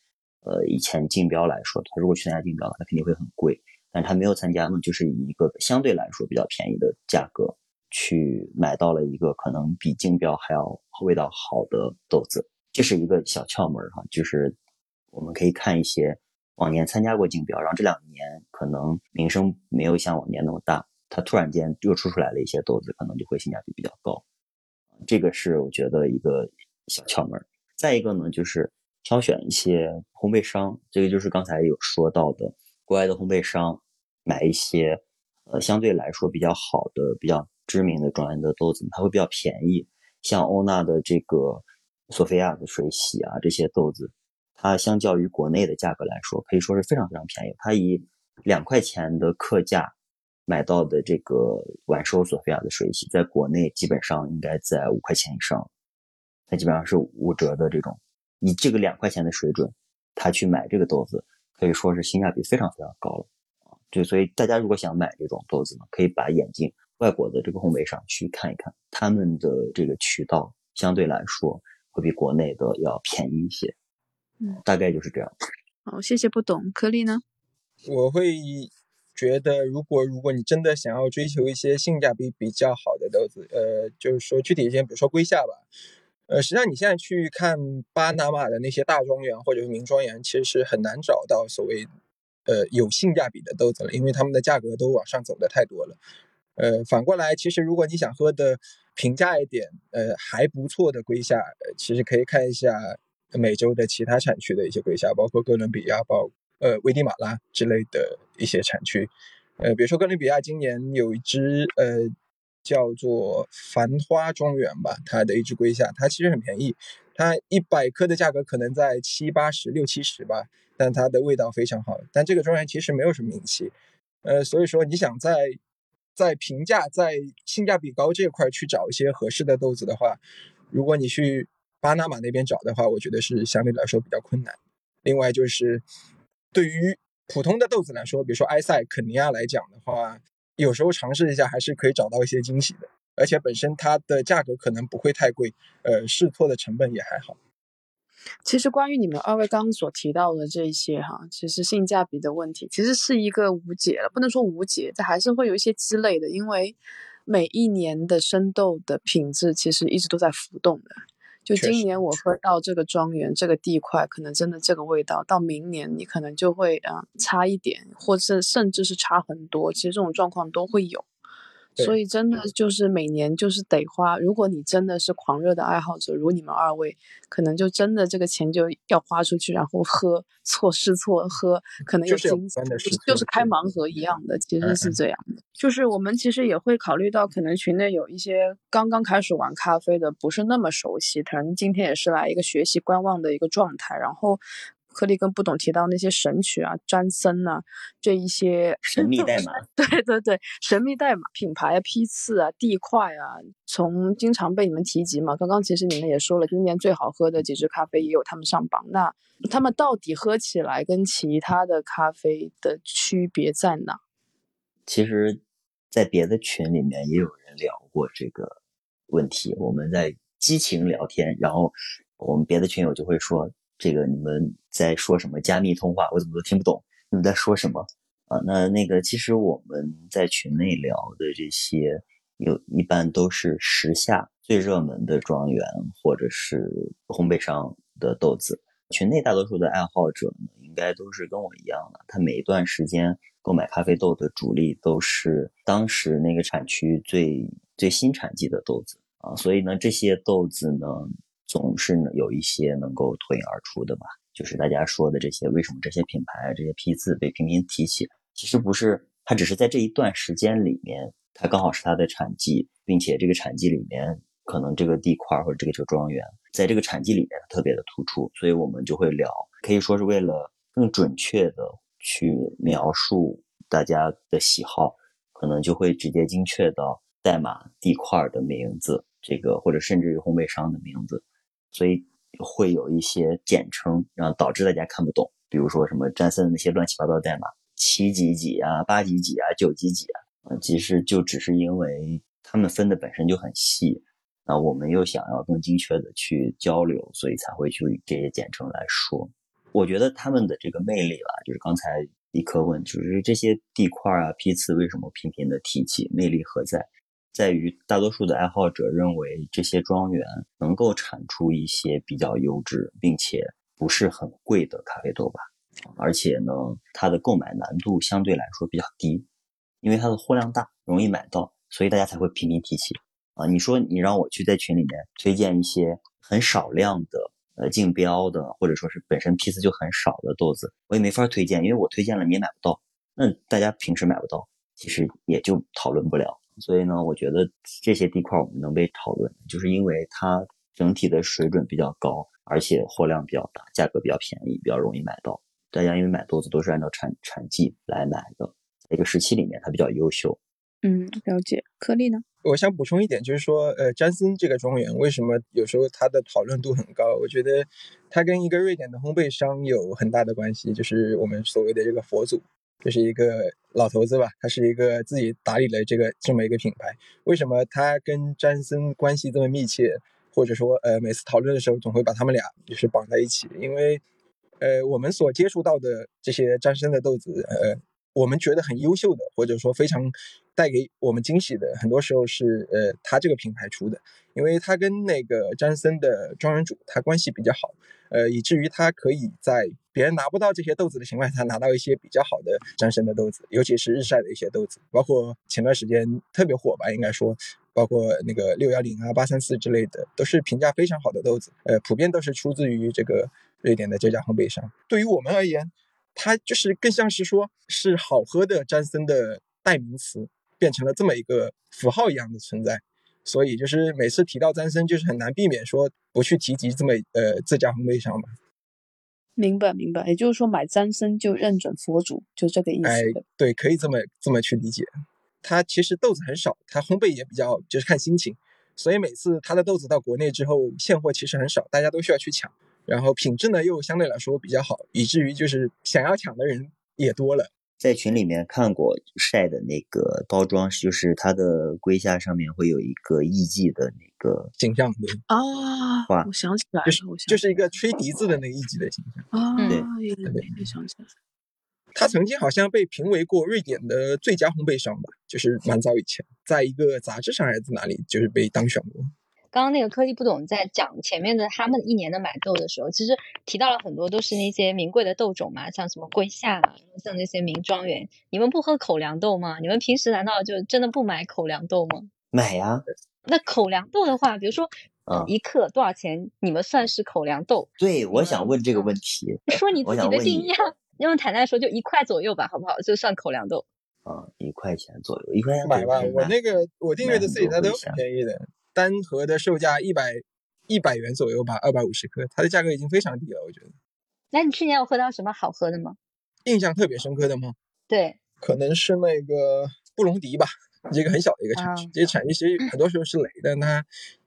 [SPEAKER 4] 呃以前竞标来说，它如果去参加竞标，它肯定会很贵。但他没有参加呢，就是以一个相对来说比较便宜的价格去买到了一个可能比竞标还要味道好的豆子，这是一个小窍门哈。就是我们可以看一些往年参加过竞标，然后这两年可能名声没有像往年那么大，它突然间又出出来了一些豆子，可能就会性价比比较高。这个是我觉得一个小窍门。再一个呢，就是挑选一些烘焙商，这个就是刚才有说到的国外的烘焙商。买一些，呃，相对来说比较好的、比较知名的庄园的豆子，它会比较便宜。像欧娜的这个索菲亚的水洗啊，这些豆子，它相较于国内的价格来说，可以说是非常非常便宜。它以两块钱的客价买到的这个晚收索菲亚的水洗，在国内基本上应该在五块钱以上，它基本上是五折的这种。以这个两块钱的水准，他去买这个豆子，可以说是性价比非常非常高了啊。对，所以大家如果想买这种豆子呢，可以把眼睛外国的这个烘焙上去看一看，他们的这个渠道相对来说会比国内的要便宜一些。
[SPEAKER 3] 嗯，
[SPEAKER 4] 大概就是这样。
[SPEAKER 3] 好，谢谢不懂。颗粒呢？
[SPEAKER 2] 我会觉得，如果如果你真的想要追求一些性价比比较好的豆子，呃，就是说具体一些，比如说龟下吧，呃，实际上你现在去看巴拿马的那些大庄园或者是名庄园，其实是很难找到所谓。呃，有性价比的豆子了，因为他们的价格都往上走的太多了。呃，反过来，其实如果你想喝的平价一点，呃，还不错的龟夏，其实可以看一下美洲的其他产区的一些龟夏，包括哥伦比亚、包呃危地马拉之类的一些产区。呃，比如说哥伦比亚今年有一支呃叫做繁花庄园吧，它的一支龟夏，它其实很便宜，它一百克的价格可能在七八十、六七十吧。但它的味道非常好，但这个庄园其实没有什么名气，呃，所以说你想在在平价、在性价比高这块去找一些合适的豆子的话，如果你去巴拿马那边找的话，我觉得是相对来说比较困难。另外就是对于普通的豆子来说，比如说埃塞、肯尼亚来讲的话，有时候尝试一下还是可以找到一些惊喜的，而且本身它的价格可能不会太贵，呃，试错的成本也还好。
[SPEAKER 3] 其实关于你们二位刚刚所提到的这些哈，其实性价比的问题其实是一个无解了，不能说无解，这还是会有一些积累的，因为每一年的生豆的品质其实一直都在浮动的，就今年我喝到这个庄园这个地块，可能真的这个味道，到明年你可能就会嗯、呃差一点，或者甚至是差很多。其实这种状况都会有。
[SPEAKER 2] 对
[SPEAKER 3] 所以真的就是每年就是得花，如果你真的是狂热的爱好者，如你们二位，可能就真的这个钱就要花出去，然后喝错试错喝，可能有
[SPEAKER 2] 就是有
[SPEAKER 3] 惊喜就是开盲盒一样的，其
[SPEAKER 2] 嗯
[SPEAKER 3] 实是这样的。就是我们其实也会考虑到，可能群内有一些刚刚开始玩咖啡的，不是那么熟悉，可能今天也是来一个学习观望的一个状态，然后。克利跟不懂提到那些神曲啊、詹森啊这一些
[SPEAKER 4] 神秘代码，*laughs*
[SPEAKER 3] 对对对，神秘代码、品牌啊、批次啊、地块啊，从经常被你们提及嘛。刚刚其实你们也说了，今年最好喝的几支咖啡也有他们上榜。那他们到底喝起来跟其他的咖啡的区别在哪？
[SPEAKER 4] 其实，在别的群里面也有人聊过这个问题，我们在激情聊天，然后我们别的群友就会说：“这个你们在说什么加密通话？我怎么都听不懂，你们在说什么？”啊，那那个其实我们在群内聊的这些，有一般都是时下最热门的庄园或者是烘焙商的豆子。群内大多数的爱好者呢，应该都是跟我一样的，他每一段时间购买咖啡豆的主力都是当时那个产区最最新产季的豆子啊，所以呢，这些豆子呢，总是有一些能够脱颖而出的吧。就是大家说的这些，为什么这些品牌、这些批次被频频提起？其实不是，它只是在这一段时间里面，它刚好是它的产季，并且这个产季里面，可能这个地块或者这个这个庄园，在这个产季里面特别的突出，所以我们就会聊，可以说是为了更准确的去描述大家的喜好，可能就会直接精确到代码、地块的名字，这个或者甚至于烘焙商的名字，所以。会有一些简称，然后导致大家看不懂，比如说什么詹森的那些乱七八糟代码，七几几啊，八几几啊，九几几啊，其实就只是因为他们分的本身就很细，那我们又想要更精确的去交流，所以才会去这些简称来说。我觉得他们的这个魅力吧，就是刚才一科问，就是这些地块啊、批次为什么频频的提起，魅力何在？在于大多数的爱好者认为这些庄园能够产出一些比较优质并且不是很贵的咖啡豆吧，而且呢，它的购买难度相对来说比较低，因为它的货量大，容易买到，所以大家才会频频提起。啊，你说你让我去在群里面推荐一些很少量的呃竞标的，或者说是本身批次就很少的豆子，我也没法推荐，因为我推荐了你也买不到，那大家平时买不到，其实也就讨论不了。所以呢，我觉得这些地块我们能被讨论，就是因为它整体的水准比较高，而且货量比较大，价格比较便宜，比较容易买到。大家因为买豆子都是按照产产季来买的，在一个时期里面它比较优秀。
[SPEAKER 3] 嗯，了解。颗粒呢？
[SPEAKER 2] 我想补充一点，就是说，呃，詹森这个庄园为什么有时候它的讨论度很高？我觉得它跟一个瑞典的烘焙商有很大的关系，就是我们所谓的这个佛祖。就是一个老头子吧，他是一个自己打理了这个这么一个品牌。为什么他跟詹森关系这么密切？或者说，呃，每次讨论的时候总会把他们俩就是绑在一起？因为，呃，我们所接触到的这些詹森的豆子，呃，我们觉得很优秀的，或者说非常带给我们惊喜的，很多时候是呃他这个品牌出的，因为他跟那个詹森的庄园主他关系比较好。呃，以至于他可以在别人拿不到这些豆子的情况下，拿到一些比较好的詹森的豆子，尤其是日晒的一些豆子，包括前段时间特别火吧，应该说，包括那个六幺零啊、八三四之类的，都是评价非常好的豆子。呃，普遍都是出自于这个瑞典的这家烘焙商。对于我们而言，它就是更像是说是好喝的詹森的代名词，变成了这么一个符号一样的存在。所以就是每次提到詹森，就是很难避免说不去提及这么呃这家烘焙商吧。
[SPEAKER 3] 明白明白，也就是说买詹森就认准佛祖，就这个意思。
[SPEAKER 2] 哎，对，可以这么这么去理解。他其实豆子很少，他烘焙也比较就是看心情，所以每次他的豆子到国内之后，现货其实很少，大家都需要去抢。然后品质呢又相对来说比较好，以至于就是想要抢的人也多了。
[SPEAKER 4] 在群里面看过晒的那个包装，就是它的龟下上面会有一个艺伎的那个
[SPEAKER 2] 形象，的
[SPEAKER 3] 啊，
[SPEAKER 4] 哇
[SPEAKER 3] 我想起来了，
[SPEAKER 2] 就是就是一个吹笛子的那个艺伎的形象。
[SPEAKER 3] 啊，
[SPEAKER 4] 对
[SPEAKER 3] 也也想起来了。
[SPEAKER 2] 他曾经好像被评为过瑞典的最佳烘焙商吧，就是蛮早以前，在一个杂志上还是哪里，就是被当选过。
[SPEAKER 1] 刚刚那个科技不懂在讲前面的他们一年的买豆的时候，其实提到了很多都是那些名贵的豆种嘛，像什么龟夏，像那些名庄园。你们不喝口粮豆吗？你们平时难道就真的不买口粮豆吗？
[SPEAKER 4] 买呀。
[SPEAKER 1] 那口粮豆的话，比如说，嗯一克多少钱？你们算是口粮豆？
[SPEAKER 4] 对，我想问这个问题。*laughs*
[SPEAKER 1] 说你自己的定义啊。用坦坦说，就一块左右吧，好不好？就算口粮豆。
[SPEAKER 4] 啊，一块钱左右，一块钱
[SPEAKER 2] 买吧。我那个我订阅的自己它都很便宜的，单盒的售价一百一百元左右吧，二百五十克，它的价格已经非常低了，我觉得。
[SPEAKER 1] 那你去年有喝到什么好喝的吗？
[SPEAKER 2] 印象特别深刻的吗？
[SPEAKER 1] 对，
[SPEAKER 2] 可能是那个布隆迪吧，一个很小的一个产区，这些产区其实很多时候是雷的。那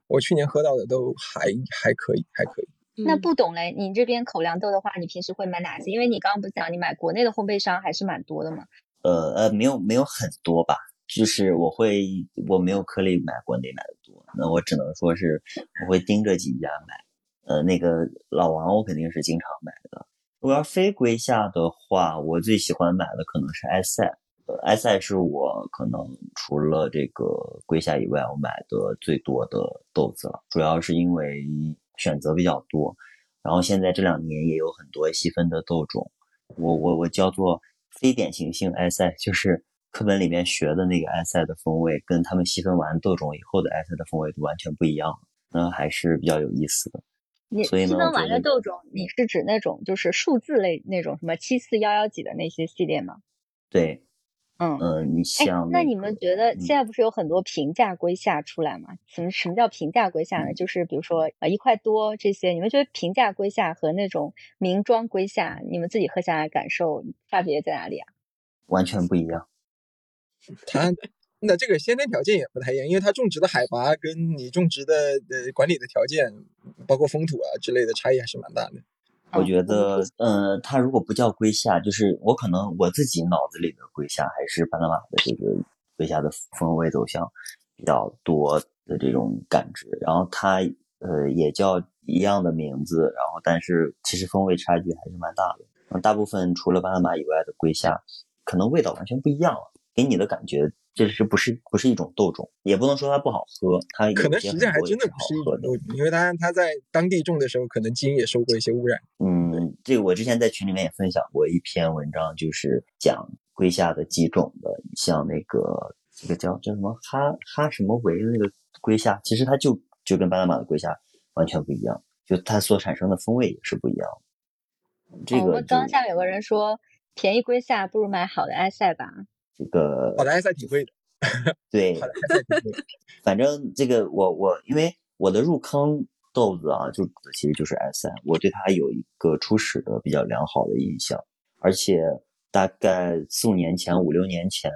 [SPEAKER 2] 我去年喝到的都还还可以，还可以。
[SPEAKER 1] 那不懂嘞，你这边口粮豆的话，你平时会买哪些？因为你刚刚不是讲你买国内的烘焙商还是蛮多的嘛。
[SPEAKER 4] 呃呃，没有没有很多吧，就是我会我没有颗粒买国内买的多，那我只能说是我会盯着几家买。呃，那个老王我肯定是经常买的。如果要非归夏的话，我最喜欢买的可能是埃塞。呃，埃塞是我可能除了这个归夏以外，我买的最多的豆子了。主要是因为选择比较多，然后现在这两年也有很多细分的豆种。我我我叫做。非典型性埃塞就是课本里面学的那个埃塞的风味，跟他们细分完豆种以后的埃塞的风味都完全不一样，那还是比较有意思的。
[SPEAKER 1] 你细分完的豆种，你是指那种就是数字类那种什么七四幺幺几的那些系列吗？
[SPEAKER 4] 对。
[SPEAKER 1] 嗯
[SPEAKER 4] 嗯，你像
[SPEAKER 1] 那你们觉得现在不是有很多平价龟下出来吗？什么什么叫平价龟下呢？就是比如说呃一块多这些，你们觉得平价龟下和那种名庄龟下，你们自己喝下来感受差别在哪里啊？
[SPEAKER 4] 完全不一样。
[SPEAKER 2] 它那这个先天条件也不太一样，因为它种植的海拔跟你种植的呃管理的条件，包括风土啊之类的差异还是蛮大的。
[SPEAKER 4] 我觉得，呃，它如果不叫龟夏，就是我可能我自己脑子里的龟夏还是巴拿马的这个龟夏的风味走向比较多的这种感知。然后它，呃，也叫一样的名字，然后但是其实风味差距还是蛮大的。大部分除了巴拿马以外的龟夏，可能味道完全不一样了，给你的感觉。这是不是不是一种豆种？也不能说它不好喝，它
[SPEAKER 2] 可能实际上还真的不是一种豆种，因为它它在当地种的时候，可能基因也受过一些污染。
[SPEAKER 4] 嗯，这个我之前在群里面也分享过一篇文章，就是讲龟下的几种的，像那个这个叫叫什么哈哈什么维的那个龟下，其实它就就跟巴拿马的龟下完全不一样，就它所产生的风味也是不一样。这个我
[SPEAKER 1] 们刚下面有个人说，便宜龟下不如买好的埃塞吧。
[SPEAKER 4] 这个
[SPEAKER 2] 好的埃塞挺会的，*laughs*
[SPEAKER 4] 对，反正这个我我因为我的入坑豆子啊，就其实就是埃塞，我对它有一个初始的比较良好的印象，而且大概四五年前、五六年前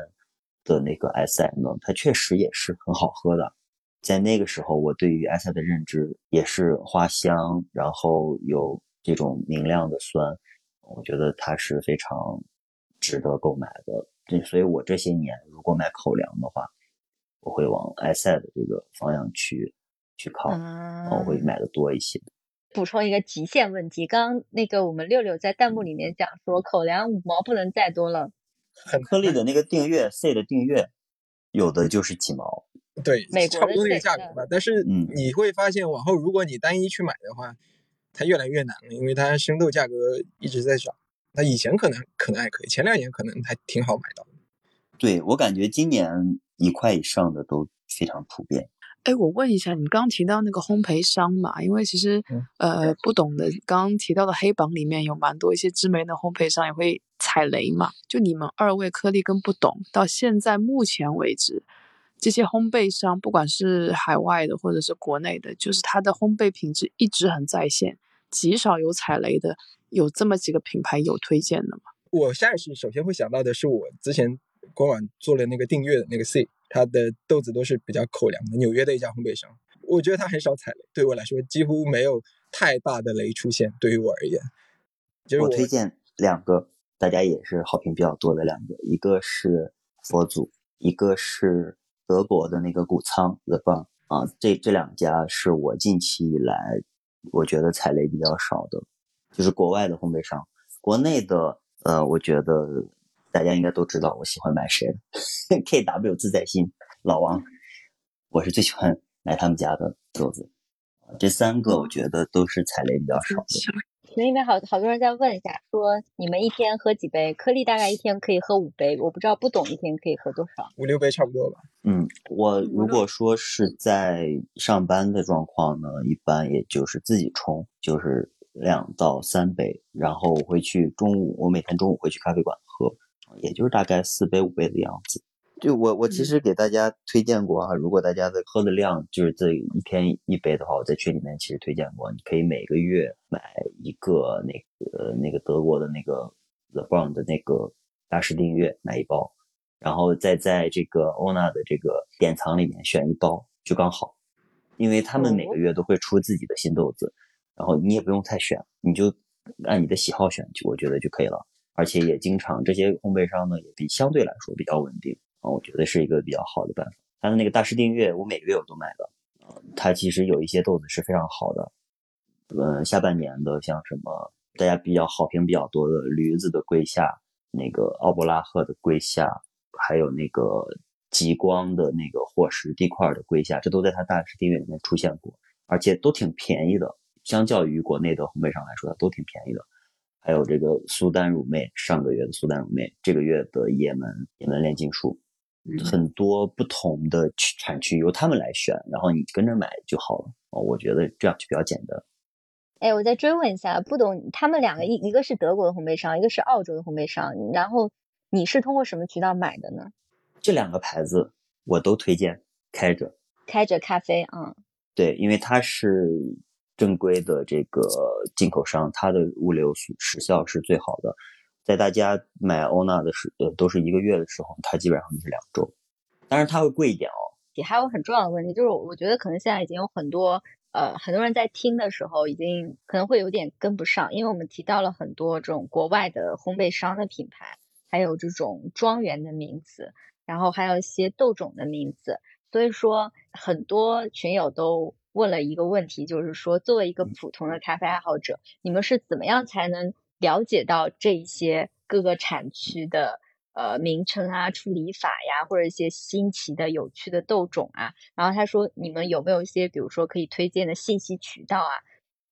[SPEAKER 4] 的那个埃塞呢，它确实也是很好喝的，在那个时候，我对于埃塞的认知也是花香，然后有这种明亮的酸，我觉得它是非常值得购买的。对，所以我这些年如果买口粮的话，我会往埃塞的这个方向去去靠，然后会买的多一些。
[SPEAKER 1] 补充一个极限问题，刚刚那个我们六六在弹幕里面讲说，口粮五毛不能再多了。
[SPEAKER 4] 很颗粒的那个订阅 C 的订阅，有的就是几毛。
[SPEAKER 2] 对，差不多那个价格
[SPEAKER 1] 吧。
[SPEAKER 2] 但是你会发现，往后如果你单一去买的话，它越来越难了，因为它生豆价格一直在涨。那以前可能可能还可以，前两年可能还挺好买到的。
[SPEAKER 4] 对我感觉今年一块以上的都非常普遍。
[SPEAKER 3] 哎，我问一下，你刚刚提到那个烘焙商嘛？因为其实呃不懂的，刚刚提到的黑榜里面有蛮多一些知名的烘焙商也会踩雷嘛。就你们二位颗粒跟不懂，到现在目前为止，这些烘焙商不管是海外的或者是国内的，就是它的烘焙品质一直很在线，极少有踩雷的。有这么几个品牌有推荐的吗？
[SPEAKER 2] 我下意识首先会想到的是我之前官网做了那个订阅的那个 C，它的豆子都是比较口粮的，纽约的一家烘焙商，我觉得它很少踩雷，对我来说几乎没有太大的雷出现。对于我而言，就是
[SPEAKER 4] 我推荐两个，大家也是好评比较多的两个，一个是佛祖，一个是德国的那个谷仓 The Bar 啊，这这两家是我近期以来我觉得踩雷比较少的。就是国外的烘焙商，国内的，呃，我觉得大家应该都知道我喜欢买谁，*laughs* K W 自在心老王，我是最喜欢买他们家的豆子。这三个我觉得都是踩雷比较少的。
[SPEAKER 1] 群里面好好多人在问一下，说你们一天喝几杯？颗粒大概一天可以喝五杯，我不知道不懂一天可以喝多少。
[SPEAKER 2] 五六杯差不多吧。
[SPEAKER 4] 嗯，我如果说是在上班的状况呢，一般也就是自己冲，就是两到三杯，然后我会去中午，我每天中午会去咖啡馆喝，也就是大概四杯五杯的样子。就我我其实给大家推荐过啊，如果大家的喝的量就是这一天一杯的话，我在群里面其实推荐过，你可以每个月买一个那个那个德国的那个 The Brown 的那个大师订阅买一包，然后再在这个欧娜的这个典藏里面选一包就刚好，因为他们每个月都会出自己的新豆子，然后你也不用太选，你就按你的喜好选，就我觉得就可以了，而且也经常这些烘焙商呢也比相对来说比较稳定。我觉得是一个比较好的办法。它的那个大师订阅，我每个月我都买的。啊，它其实有一些豆子是非常好的。嗯，下半年的像什么大家比较好评比较多的驴子的桂夏，那个奥伯拉赫的桂夏，还有那个极光的那个火石地块的桂夏，这都在它大师订阅里面出现过，而且都挺便宜的。相较于国内的烘焙商来说，它都挺便宜的。还有这个苏丹乳妹，上个月的苏丹乳妹，这个月的也门也门炼金术。很多不同的产区由他们来选，然后你跟着买就好了。哦，我觉得这样就比较简单。
[SPEAKER 1] 哎，我再追问一下，不懂他们两个一一个是德国的烘焙商，一个是澳洲的烘焙商，然后你是通过什么渠道买的呢？
[SPEAKER 4] 这两个牌子我都推荐开着，
[SPEAKER 1] 开着咖啡啊。
[SPEAKER 4] 对，因为它是正规的这个进口商，它的物流时效是最好的。在大家买欧娜的时，呃，都是一个月的时候，它基本上就是两周，当然它会贵一点哦。
[SPEAKER 1] 也还有很重要的问题，就是我觉得可能现在已经有很多，呃，很多人在听的时候，已经可能会有点跟不上，因为我们提到了很多这种国外的烘焙商的品牌，还有这种庄园的名字，然后还有一些豆种的名字，所以说很多群友都问了一个问题，就是说作为一个普通的咖啡爱好者，你们是怎么样才能？了解到这一些各个产区的呃名称啊、处理法呀，或者一些新奇的、有趣的豆种啊。然后他说，你们有没有一些，比如说可以推荐的信息渠道啊？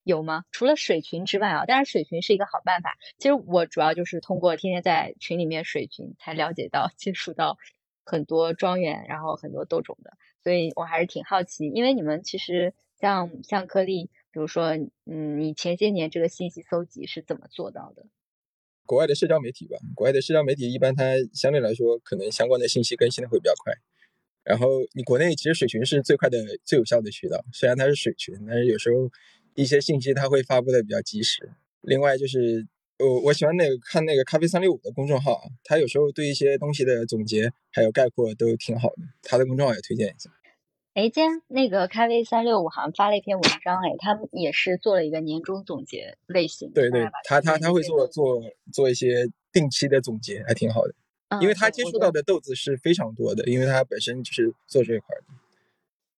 [SPEAKER 1] 有吗？除了水群之外啊，当然水群是一个好办法。其实我主要就是通过天天在群里面水群，才了解到、*laughs* 接触到很多庄园，然后很多豆种的。所以我还是挺好奇，因为你们其实像像颗粒。比如说，嗯，你前些年这个信息搜集是怎么做到的？
[SPEAKER 2] 国外的社交媒体吧，国外的社交媒体一般它相对来说可能相关的信息更新的会比较快。然后你国内其实水群是最快的、最有效的渠道，虽然它是水群，但是有时候一些信息它会发布的比较及时。另外就是我我喜欢那个看那个咖啡三六五的公众号啊，他有时候对一些东西的总结还有概括都挺好的，它的公众号也推荐一下。
[SPEAKER 1] 哎，今天那个咖啡三六五好像发了一篇文章，哎，他们也是做了一个年终总结类型。
[SPEAKER 2] 对对，他他他会做做做一些定期的总结，还挺好的。因为他接触到的豆子是非常多的，因为他本身就是做这一块的。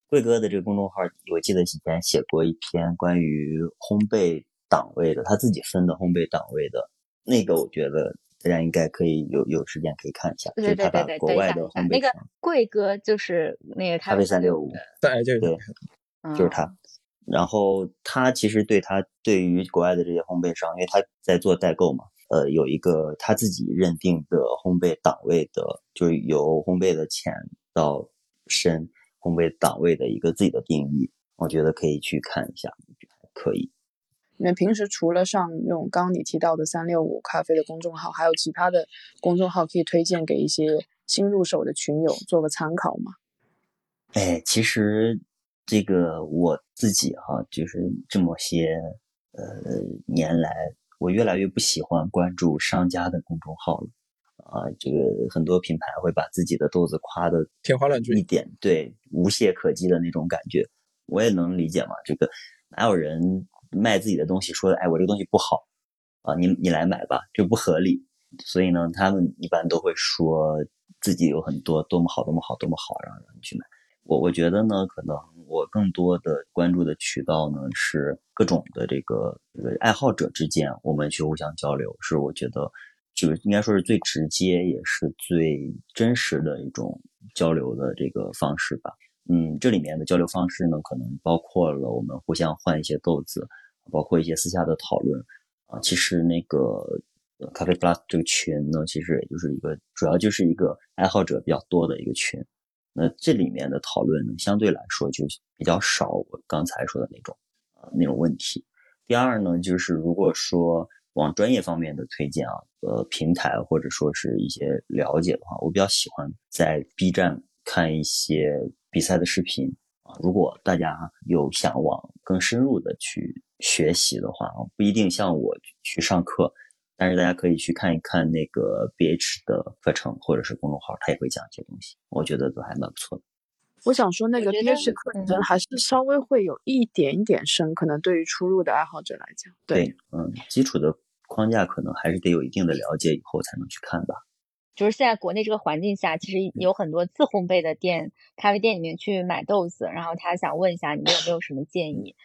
[SPEAKER 4] 贵哥的这个公众号，我记得以前写过一篇关于烘焙档位的，他自己分的烘焙档位的那个，我觉得。大家应该可以有有时间可以看一下，
[SPEAKER 1] 对对对对，
[SPEAKER 4] 国外的烘焙
[SPEAKER 1] 那个贵哥就是那个
[SPEAKER 4] 咖啡三六五，
[SPEAKER 2] 对对
[SPEAKER 4] 对，就是他。然后他其实对他对于国外的这些烘焙商，因为他在做代购嘛，呃，有一个他自己认定的烘焙档位的，就是由烘焙的浅到深烘焙档位的一个自己的定义，我觉得可以去看一下，还可以。
[SPEAKER 3] 你们平时除了上那种刚刚你提到的三六五咖啡的公众号，还有其他的公众号可以推荐给一些新入手的群友做个参考吗？
[SPEAKER 4] 哎，其实这个我自己哈，就是这么些呃年来，我越来越不喜欢关注商家的公众号了啊。这个很多品牌会把自己的豆子夸的
[SPEAKER 2] 天花乱坠
[SPEAKER 4] 一点，对，无懈可击的那种感觉，我也能理解嘛。这个哪有人？卖自己的东西，说哎，我这个东西不好啊，你你来买吧，这不合理。所以呢，他们一般都会说自己有很多多么好，多么好，多么好，让让你去买。我我觉得呢，可能我更多的关注的渠道呢是各种的这个爱好者之间，我们去互相交流，是我觉得就是应该说是最直接也是最真实的一种交流的这个方式吧。嗯，这里面的交流方式呢，可能包括了我们互相换一些豆子，包括一些私下的讨论啊。其实那个咖啡 plus 这个群呢，其实也就是一个主要就是一个爱好者比较多的一个群。那这里面的讨论，相对来说就比较少。我刚才说的那种啊那种问题。第二呢，就是如果说往专业方面的推荐啊，呃，平台或者说是一些了解的话，我比较喜欢在 B 站看一些比赛的视频啊。如果大家有想往更深入的去学习的话啊，不一定像我去上课。但是大家可以去看一看那个 BH 的课程或者是公众号，他也会讲一些东西，我觉得都还蛮不错的。
[SPEAKER 3] 我想说，那个 BH 课程还是稍微会有一点一点深，可能对于初入的爱好者来讲，
[SPEAKER 4] 对，嗯，基础的框架可能还是得有一定的了解以后才能去看吧。
[SPEAKER 1] 就是现在国内这个环境下，其实有很多自烘焙的店，咖啡店里面去买豆子，然后他想问一下你们有没有什么建议？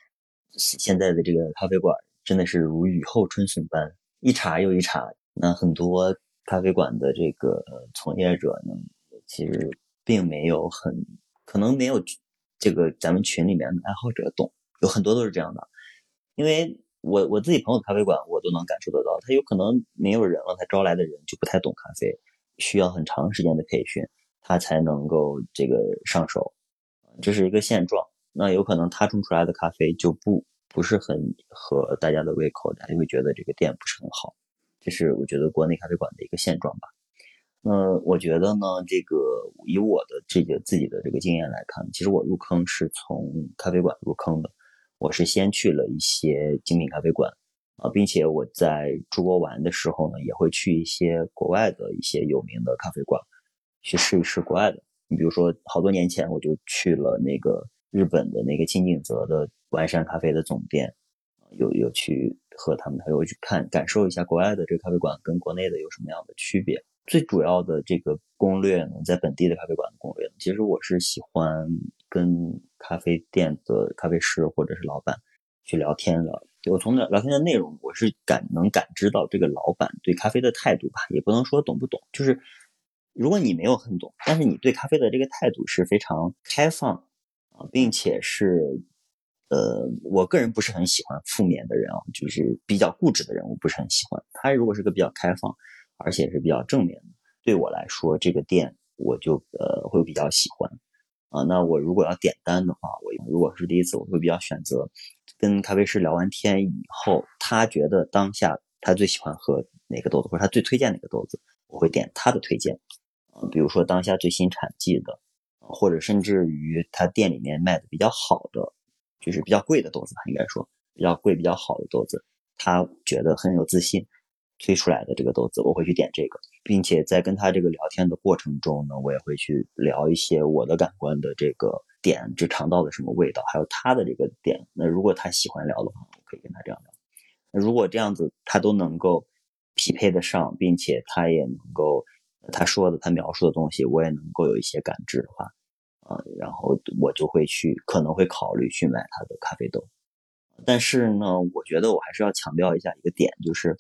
[SPEAKER 4] 现在的这个咖啡馆真的是如雨后春笋般。一茬又一茬，那很多咖啡馆的这个从业者呢，其实并没有很可能没有这个咱们群里面的爱好者懂，有很多都是这样的。因为我我自己朋友咖啡馆，我都能感受得到，他有可能没有人了，他招来的人就不太懂咖啡，需要很长时间的培训，他才能够这个上手，这是一个现状。那有可能他冲出来的咖啡就不。不是很合大家的胃口，大家会觉得这个店不是很好，这是我觉得国内咖啡馆的一个现状吧。那我觉得呢，这个以我的这个自己的这个经验来看，其实我入坑是从咖啡馆入坑的，我是先去了一些精品咖啡馆啊，并且我在出国玩的时候呢，也会去一些国外的一些有名的咖啡馆去试一试国外的。你比如说，好多年前我就去了那个日本的那个清井泽的。完善咖啡的总店，有有去喝他们，还有去看感受一下国外的这个咖啡馆跟国内的有什么样的区别。最主要的这个攻略呢，在本地的咖啡馆的攻略，其实我是喜欢跟咖啡店的咖啡师或者是老板去聊天的。我从聊聊天的内容，我是感能感知到这个老板对咖啡的态度吧，也不能说懂不懂，就是如果你没有很懂，但是你对咖啡的这个态度是非常开放啊，并且是。呃，我个人不是很喜欢负面的人啊，就是比较固执的人，我不是很喜欢。他如果是个比较开放，而且是比较正面的，对我来说，这个店我就呃会比较喜欢啊。那我如果要点单的话，我如果是第一次，我会比较选择跟咖啡师聊完天以后，他觉得当下他最喜欢喝哪个豆子，或者他最推荐哪个豆子，我会点他的推荐。比如说当下最新产季的，或者甚至于他店里面卖的比较好的。就是比较贵的豆子吧，应该说比较贵、比较好的豆子，他觉得很有自信推出来的这个豆子，我会去点这个，并且在跟他这个聊天的过程中呢，我也会去聊一些我的感官的这个点，就尝到的什么味道，还有他的这个点。那如果他喜欢聊的话，我可以跟他这样聊。那如果这样子他都能够匹配得上，并且他也能够他说的、他描述的东西，我也能够有一些感知的话。啊，然后我就会去，可能会考虑去买他的咖啡豆，但是呢，我觉得我还是要强调一下一个点，就是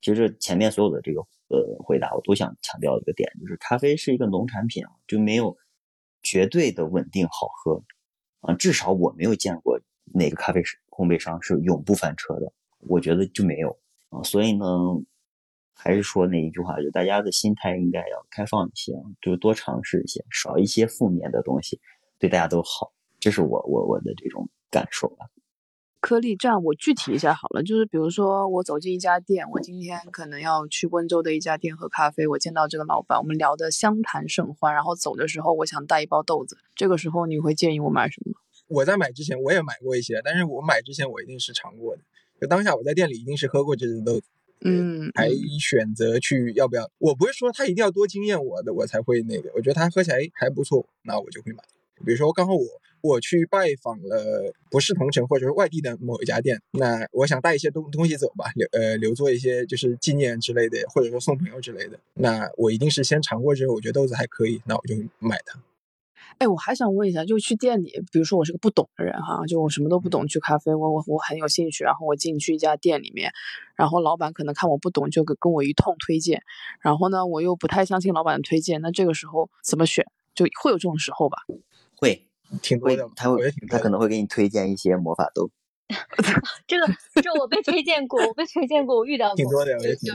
[SPEAKER 4] 其实前面所有的这个呃回答，我都想强调一个点，就是咖啡是一个农产品啊，就没有绝对的稳定好喝啊，至少我没有见过哪个咖啡师烘焙商是永不翻车的，我觉得就没有啊，所以呢。还是说那一句话，就大家的心态应该要开放一些，就多尝试一些，少一些负面的东西，对大家都好。这是我我我的这种感受吧。
[SPEAKER 3] 颗粒，这样我具体一下好了，就是比如说我走进一家店，我今天可能要去温州的一家店喝咖啡，我见到这个老板，我们聊得相谈甚欢，然后走的时候我想带一包豆子，这个时候你会建议我买什么？
[SPEAKER 2] 我在买之前我也买过一些，但是我买之前我一定是尝过的，就当下我在店里一定是喝过这只豆子。
[SPEAKER 3] 嗯，
[SPEAKER 2] 还选择去要不要？我不是说他一定要多惊艳我的，我才会那个。我觉得他喝起来还不错，那我就会买。比如说刚好我我去拜访了不是同城或者是外地的某一家店，那我想带一些东东西走吧，留呃留作一些就是纪念之类的，或者说送朋友之类的。那我一定是先尝过之后，我觉得豆子还可以，那我就买它。
[SPEAKER 3] 哎，我还想问一下，就去店里，比如说我是个不懂的人哈，就我什么都不懂，去咖啡，我我我很有兴趣，然后我进去一家店里面，然后老板可能看我不懂，就跟跟我一通推荐，然后呢，我又不太相信老板的推荐，那这个时候怎么选？就会有这种时候吧？
[SPEAKER 4] 会，
[SPEAKER 2] 挺多的，
[SPEAKER 4] 他会。他可能会给你推荐一些魔法豆。*laughs*
[SPEAKER 1] 这个这我被推荐过，我被推荐过，我遇到过。
[SPEAKER 2] 挺多的
[SPEAKER 1] 有一次，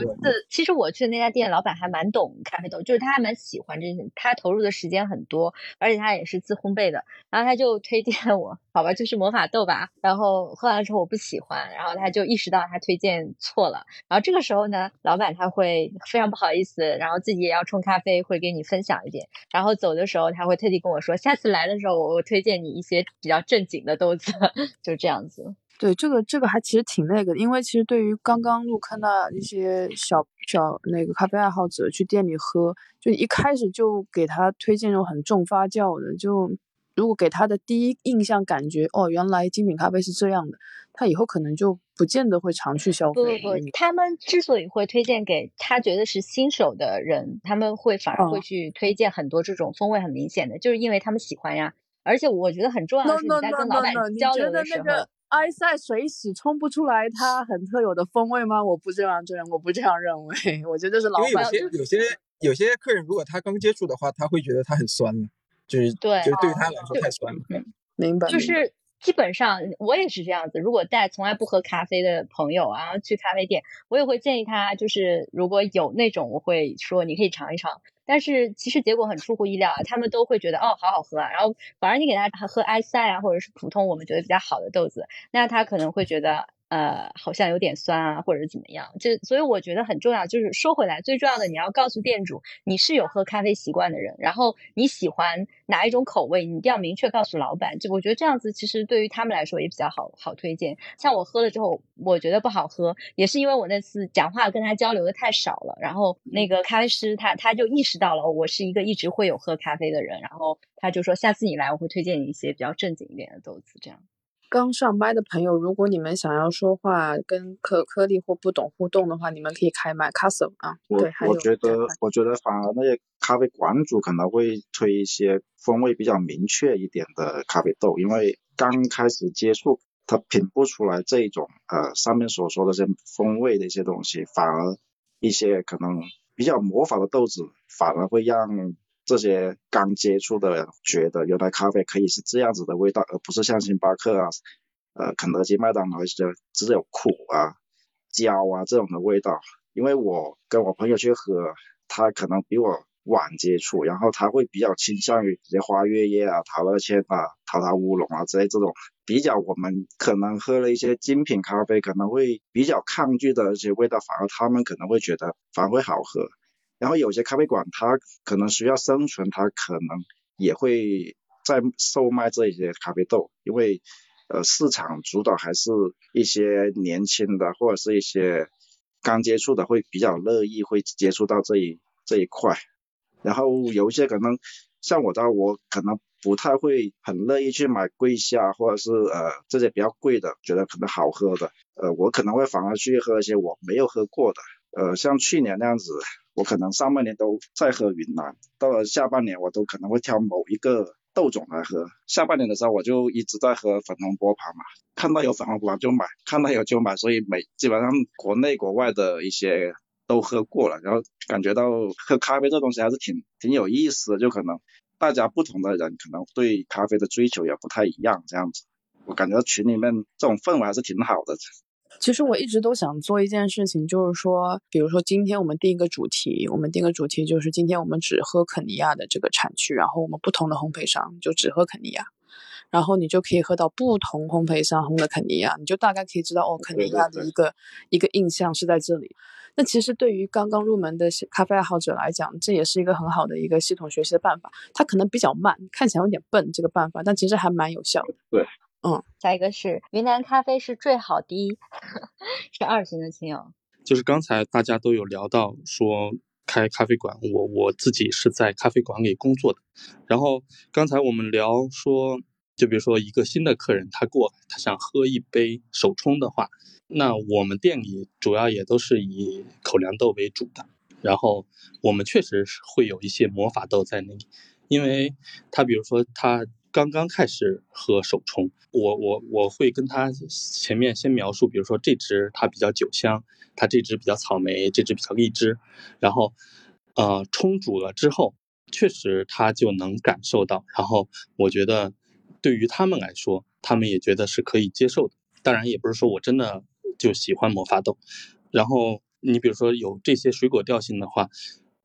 [SPEAKER 1] 其实我去的那家店，老板还蛮懂咖啡豆，就是他还蛮喜欢这些，他投入的时间很多，而且他也是自烘焙的。然后他就推荐我，好吧，就是魔法豆吧。然后喝完了之后我不喜欢，然后他就意识到他推荐错了。然后这个时候呢，老板他会非常不好意思，然后自己也要冲咖啡，会给你分享一点。然后走的时候他会特地跟我说，下次来的时候我我推荐你一些比较正经的豆子，*laughs* 就这样子。
[SPEAKER 3] 对，这个这个还其实挺那个的，因为其实对于刚刚入坑的一些小小那个咖啡爱好者去店里喝，就一开始就给他推荐那种很重发酵的，就如果给他的第一印象感觉哦，原来精品咖啡是这样的，他以后可能就不见得会常去消费。
[SPEAKER 1] 不不不，他们之所以会推荐给他觉得是新手的人，他们会反而会
[SPEAKER 3] 哦
[SPEAKER 1] 去推荐很多这种风味很明显的，就是因为他们喜欢呀。而且我觉得很重要的是，你在跟老板交流的时候，
[SPEAKER 3] 那个埃塞水洗冲不出来它很特有的风味吗？我不这样这样，我不这样认为，我觉得是老
[SPEAKER 2] 因为有些有些有些客人，如果他刚接触的话，他会觉得它很酸了，就是
[SPEAKER 1] 对
[SPEAKER 2] 就是对于他来说太酸了。
[SPEAKER 3] 明白，
[SPEAKER 1] 就是基本上我也是这样子。如果带从来不喝咖啡的朋友啊，去咖啡店，我也会建议他，就是如果有那种，我会说你可以尝一尝。但是其实结果很出乎意料啊，他们都会觉得哦好好喝啊，然后反而你给他喝埃塞啊，或者是普通我们觉得比较好的豆子，那他可能会觉得呃好像有点酸啊，或者怎么样。这所以我觉得很重要，就是说回来最重要的，你要告诉店主你是有喝咖啡习惯的人，然后你喜欢哪一种口味，你一定要明确告诉老板。就我觉得这样子其实对于他们来说也比较好好推荐。像我喝了之后，我觉得不好喝，也是因为我那次讲话跟他交流的太少了，然后那个咖啡师他他就意识到了我是一个一直会有喝咖啡的人，然后他就说下次你来我会推荐你一些比较正经一点的豆子，这样。
[SPEAKER 3] 刚上麦的朋友，如果你们想要说话跟可颗粒或不懂互动的话，你们可以开麦 Castle 啊。
[SPEAKER 10] 我
[SPEAKER 3] 对，
[SPEAKER 10] 我觉得，我觉得反而那些咖啡馆主可能会推一些风味比较明确一点的咖啡豆，因为刚开始接触，他品不出来这种呃上面所说的这些风味的一些东西，反而一些可能比较模仿的豆子，反而会让这些刚接触的人觉得原来咖啡可以是这样子的味道，而不是像星巴克啊、呃肯德基、麦当劳一些只有苦啊、焦啊这种的味道。因为我跟我朋友去喝，他可能比我晚接触，然后他会比较倾向于这些花月夜啊、桃乐千啊、桃桃乌龙啊之类这种比较我们可能喝了一些精品咖啡可能会比较抗拒的一些味道，反而他们可能会觉得反而会好喝。然后有些咖啡馆它可能需要生存，它可能也会在售卖这一些咖啡豆，因为呃市场主导还是一些年轻的或者是一些刚接触的会比较乐意会接触到这一这一块，然后有一些可能像我的话我可能不太会很乐意去买桂虾或者是呃这些比较贵的，觉得可能好喝的，呃我可能会反而去喝一些我没有喝过的，呃像去年那样子，我可能上半年都在喝云南，到了下半年我都可能会挑某一个豆种来喝。下半年的时候我就一直在喝粉红波旁嘛，看到有粉红波旁就买，看到有就买，所以每基本上国内国外的一些都喝过了，然后感觉到喝咖啡这东西还是挺挺有意思的，就可能大家不同的人可能对咖啡的追求也不太一样，这样子。我感觉群里面这种氛围还是挺好的。
[SPEAKER 3] 其实我一直都想做一件事情，就是说，比如说今天我们定一个主题，我们定个主题就是今天我们只喝肯尼亚的这个产区，然后我们不同的烘焙商就只喝肯尼亚，然后你就可以喝到不同烘焙商烘的肯尼亚，你就大概可以知道哦，肯尼亚的一个一个印象是在这里。那其实对于刚刚入门的咖啡爱好者来讲，这也是一个很好的一个系统学习的办法。它可能比较慢，看起来有点笨这个办法，但其实还蛮有效的。
[SPEAKER 10] 对，
[SPEAKER 3] 嗯。
[SPEAKER 1] 下一个是云南咖啡是最好的，*laughs* 是二型的亲友。
[SPEAKER 11] 就是刚才大家都有聊到说开咖啡馆，我我自己是在咖啡馆里工作的。然后刚才我们聊说，就比如说一个新的客人他过来，他想喝一杯手冲的话，那我们店里主要也都是以口粮豆为主的。然后我们确实是会有一些魔法豆在那里，因为他比如说他刚刚开始喝手冲，我我我会跟他前面先描述，比如说这支它比较酒香，它这支比较草莓，这支比较荔枝，然后呃冲煮了之后，确实他就能感受到，然后我觉得对于他们来说，他们也觉得是可以接受的。当然，也不是说我真的就喜欢魔法豆。然后你比如说有这些水果调性的话，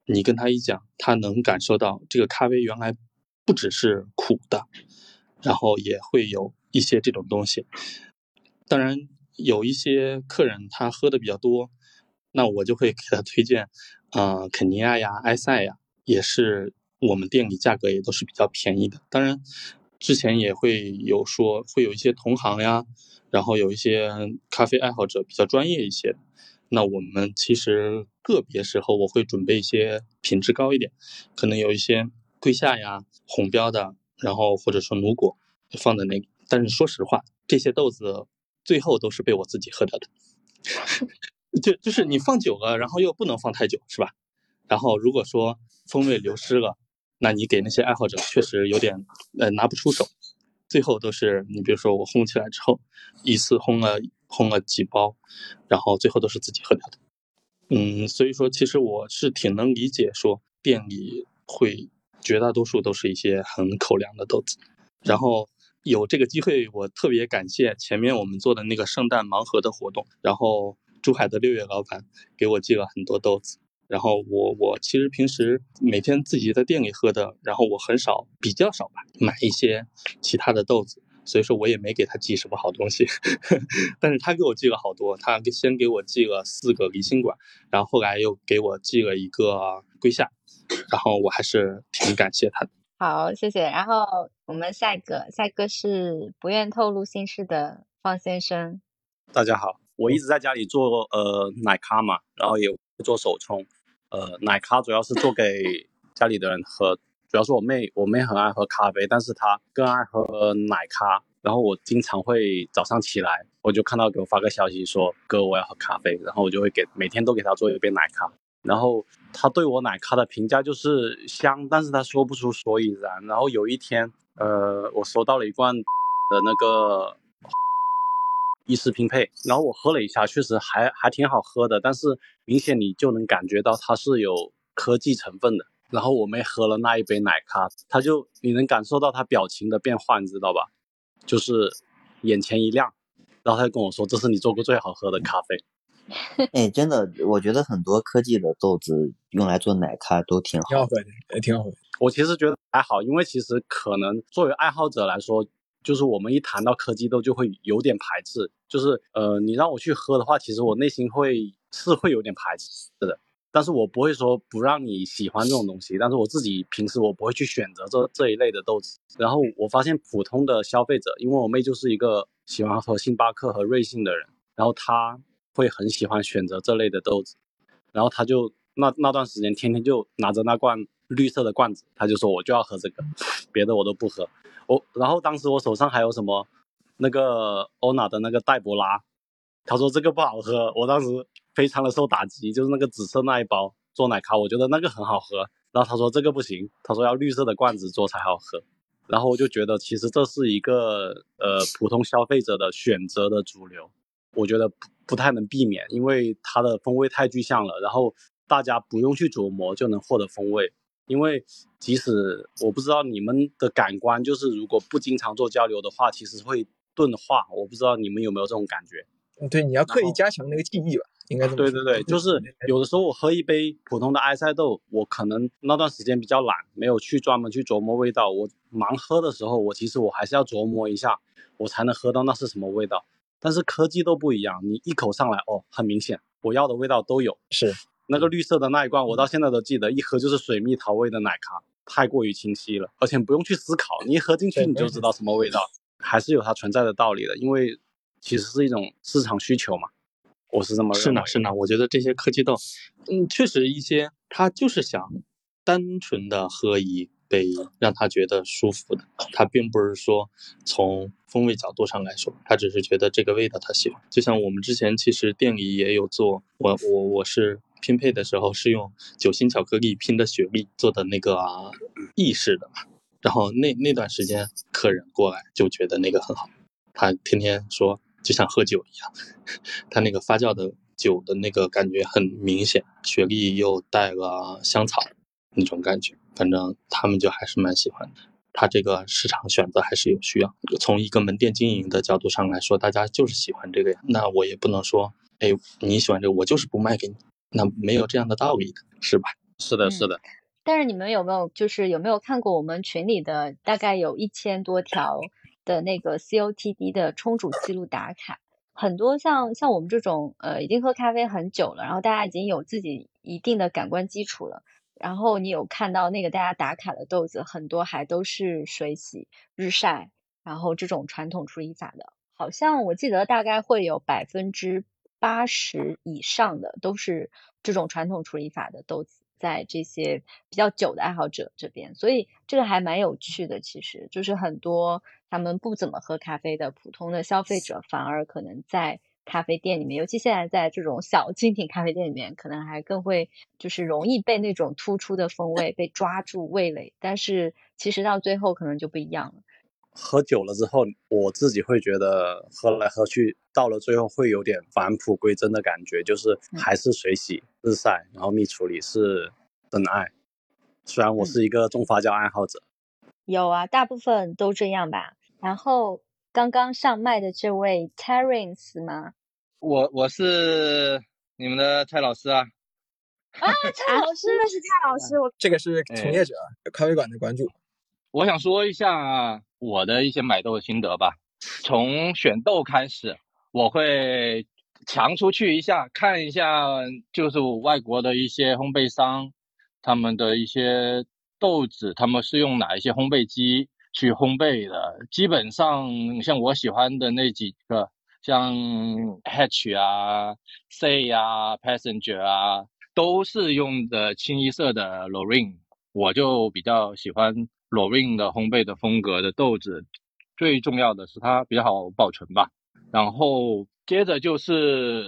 [SPEAKER 11] 你跟他一讲，他能感受到这个咖啡原来不只是苦的，然后也会有一些这种东西。当然，有一些客人他喝的比较多，那我就会给他推荐，呃，肯尼亚呀、埃塞呀，也是我们店里价格也都是比较便宜的。当然，之前也会有说会有一些同行呀，然后有一些咖啡爱好者比较专业一些。那我们其实个别时候我会准备一些品质高一点，可能有一些桂夏呀、红标的，然后或者说努果放在那里。但是说实话，这些豆子最后都是被我自己喝掉的。*laughs* 就就是你放久了，然后又不能放太久，是吧？然后如果说风味流失了，那你给那些爱好者确实有点呃拿不出手。最后都是你比如说我烘起来之后，一次烘了烘了几包，然后最后都是自己喝掉的。嗯，所以说其实我是挺能理解说店里会绝大多数都是一些很口粮的豆子，然后有这个机会，我特别感谢前面我们做的那个圣诞盲盒的活动，然后珠海的六月老板给我寄了很多豆子。然后我我其实平时每天自己在店里喝的，然后我很少比较少吧买一些其他的豆子，所以说我也没给他寄什么好东西，*laughs* 但是他给我寄了好多，他先给我寄了四个离心管，然后后来又给我寄了一个龟夏，然后我还是挺感谢他的。
[SPEAKER 1] 好，谢谢。然后我们下一个，下一个是不愿透露姓氏的方先生。
[SPEAKER 8] 大家好，我一直在家里做呃奶咖嘛，然后也做手冲。呃，奶咖主要是做给家里的人喝，主要是我妹，我妹很爱喝咖啡，但是她更爱喝奶咖。然后我经常会早上起来，我就看到给我发个消息说哥我要喝咖啡，然后我就会给每天都给她做一杯奶咖。然后他对我奶咖的评价就是香，但是他说不出所以然。然后有一天，呃，我收到了一罐的那个。意式拼配，然后我喝了一下，确实还还挺好喝的，但是明显你就能感觉到它是有科技成分的。然后我妹喝了那一杯奶咖，她就你能感受到她表情的变化，你知道吧？就是眼前一亮，然后她就跟我说：“这是你做过最好喝的咖啡。” *laughs*
[SPEAKER 4] 哎，真的，我觉得很多科技的豆子用来做奶咖都挺好，
[SPEAKER 2] 挺好喝的，也挺好喝。
[SPEAKER 8] 我其实觉得还好，因为其实可能作为爱好者来说。就是我们一谈到科技豆，就会有点排斥。就是呃，你让我去喝的话，其实我内心会是会有点排斥的。但是我不会说不让你喜欢这种东西。但是我自己平时我不会去选择这这一类的豆子。然后我发现普通的消费者，因为我妹就是一个喜欢喝星巴克和瑞幸的人，然后她会很喜欢选择这类的豆子。然后他就那那段时间天天就拿着那罐绿色的罐子，他就说我就要喝这个，别的我都不喝。我然后当时我手上还有什么，那个欧娜的那个黛博拉，他说这个不好喝，我当时非常的受打击，就是那个紫色那一包做奶咖，我觉得那个很好喝，然后他说这个不行，他说要绿色的罐子做才好喝，然后我就觉得其实这是一个呃普通消费者的选择的主流，我觉得不不太能避免，因为它的风味太具象了，然后大家不用去琢磨就能获得风味。因为即使我不知道你们的感官，就是如果不经常做交流的话，其实会钝化。我不知道你们有没有这种感觉？
[SPEAKER 2] 对，你要刻意加强那个记忆吧，应该这么
[SPEAKER 8] 对对对，就是有的时候我喝一杯普通的埃塞豆，我可能那段时间比较懒，没有去专门去琢磨味道。我盲喝的时候，我其实我还是要琢磨一下，我才能喝到那是什么味道。但是科技都不一样，你一口上来，哦，很明显，我要的味道都有。
[SPEAKER 2] 是。
[SPEAKER 8] 那个绿色的那一罐，我到现在都记得，一喝就是水蜜桃味的奶咖，太过于清晰了，而且不用去思考，你一喝进去你就知道什么味道，还是有它存在的道理的，因为其实是一种市场需求嘛，我是这么认为。
[SPEAKER 11] 是呢，是呢，我觉得这些科技豆，嗯，确实一些，他就是想单纯的喝一杯，让他觉得舒服的，他并不是说从风味角度上来说，他只是觉得这个味道他喜欢。就像我们之前其实店里也有做，我我我是。拼配的时候是用酒心巧克力拼的雪碧做的那个意式的嘛，然后那那段时间客人过来就觉得那个很好，他天天说就像喝酒一样，*laughs* 他那个发酵的酒的那个感觉很明显，雪莉又带了香草那种感觉，反正他们就还是蛮喜欢的。它这个市场选择还是有需要。从一个门店经营的角度上来说，大家就是喜欢这个呀，那我也不能说，哎，你喜欢这个，我就是不卖给你，那没有这样的道理的，是吧？
[SPEAKER 8] 是的，是的。
[SPEAKER 1] 但是你们有没有就是有没有看过我们群里的大概有一千多条的那个 COTD 的冲煮记录打卡？很多像像我们这种呃已经喝咖啡很久了，然后大家已经有自己一定的感官基础了，然后你有看到那个大家打卡的豆子，很多还都是水洗、日晒，然后这种传统处理法的，好像我记得大概会有百分之八十以上的都是这种传统处理法的豆子。在这些比较久的爱好者这边，所以这个还蛮有趣的。其实就是很多他们不怎么喝咖啡的普通的消费者，反而可能在咖啡店里面，尤其现在在这种小精品咖啡店里面，可能还更会就是容易被那种突出的风 *laughs* 味被抓住味蕾。但是其实到最后可能就不一样了。
[SPEAKER 8] 喝久了之后，我自己会觉得喝来喝去，到了最后会有点返璞归真的感觉，就是还是水洗、日晒，然后蜜处理是真爱。虽然我是一个种发酵爱好者，
[SPEAKER 1] 有啊，大部分都这样吧。然后刚刚上麦的这位 Terence 吗？
[SPEAKER 12] 我我是你们的蔡老师啊。
[SPEAKER 1] 啊，蔡老师，那是蔡老师，我
[SPEAKER 2] 这个是从业者，咖啡馆的关注。
[SPEAKER 12] 我想说一下我的一些买豆的心得吧。从选豆开始，我会强出去一下，看一下就是外国的一些烘焙商，他们的一些豆子，他们是用哪一些烘焙机去烘焙的。基本上像我喜欢的那几个，像 Hatch 啊、C 啊、Passenger 啊，都是用的清一色的 Lorraine，我就比较喜欢。罗 n 的烘焙的风格的豆子，最重要的是它比较好保存吧。然后接着就是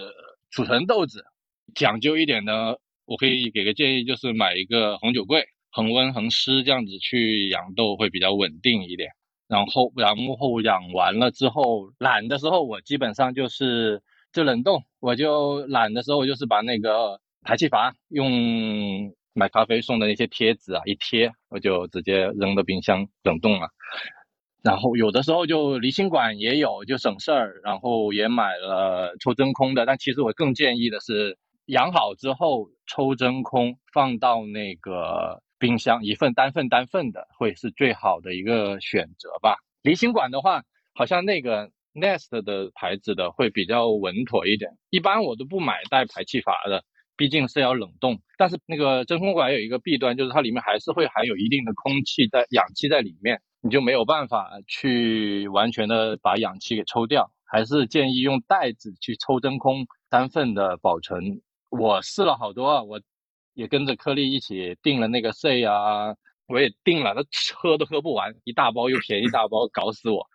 [SPEAKER 12] 储存豆子，讲究一点的，我可以给个建议，就是买一个红酒柜，恒温恒湿这样子去养豆会比较稳定一点。然后然后养完了之后，懒的时候我基本上就是就冷冻，我就懒的时候就是把那个排气阀用。买咖啡送的那些贴纸啊，一贴我就直接扔到冰箱冷冻了。然后有的时候就离心管也有，就省事儿。然后也买了抽真空的，但其实我更建议的是养好之后抽真空放到那个冰箱，一份单份单份的会是最好的一个选择吧。离心管的话，好像那个 Nest 的牌子的会比较稳妥一点。一般我都不买带排气阀的。毕竟是要冷冻，但是那个真空管有一个弊端，就是它里面还是会含有一定的空气在氧气在里面，你就没有办法去完全的把氧气给抽掉，还是建议用袋子去抽真空单份的保存。我试了好多啊，我也跟着颗粒一起订了那个 C 啊，我也订了，那喝都喝不完，一大包又便宜，大包搞死我。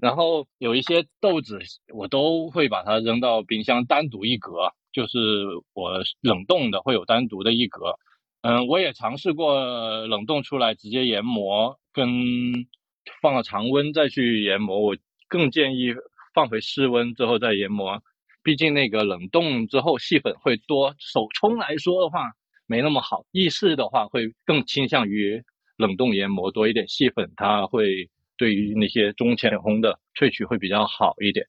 [SPEAKER 12] 然后有一些豆子我都会把它扔到冰箱单独一格。就是我冷冻的会有单独的一格，嗯，我也尝试过冷冻出来直接研磨，跟放了常温再去研磨，我更建议放回室温之后再研磨，毕竟那个冷冻之后细粉会多，手冲来说的话没那么好，意式的话会更倾向于冷冻研磨多一点，细粉它会对于那些中浅烘的萃取会比较好一点，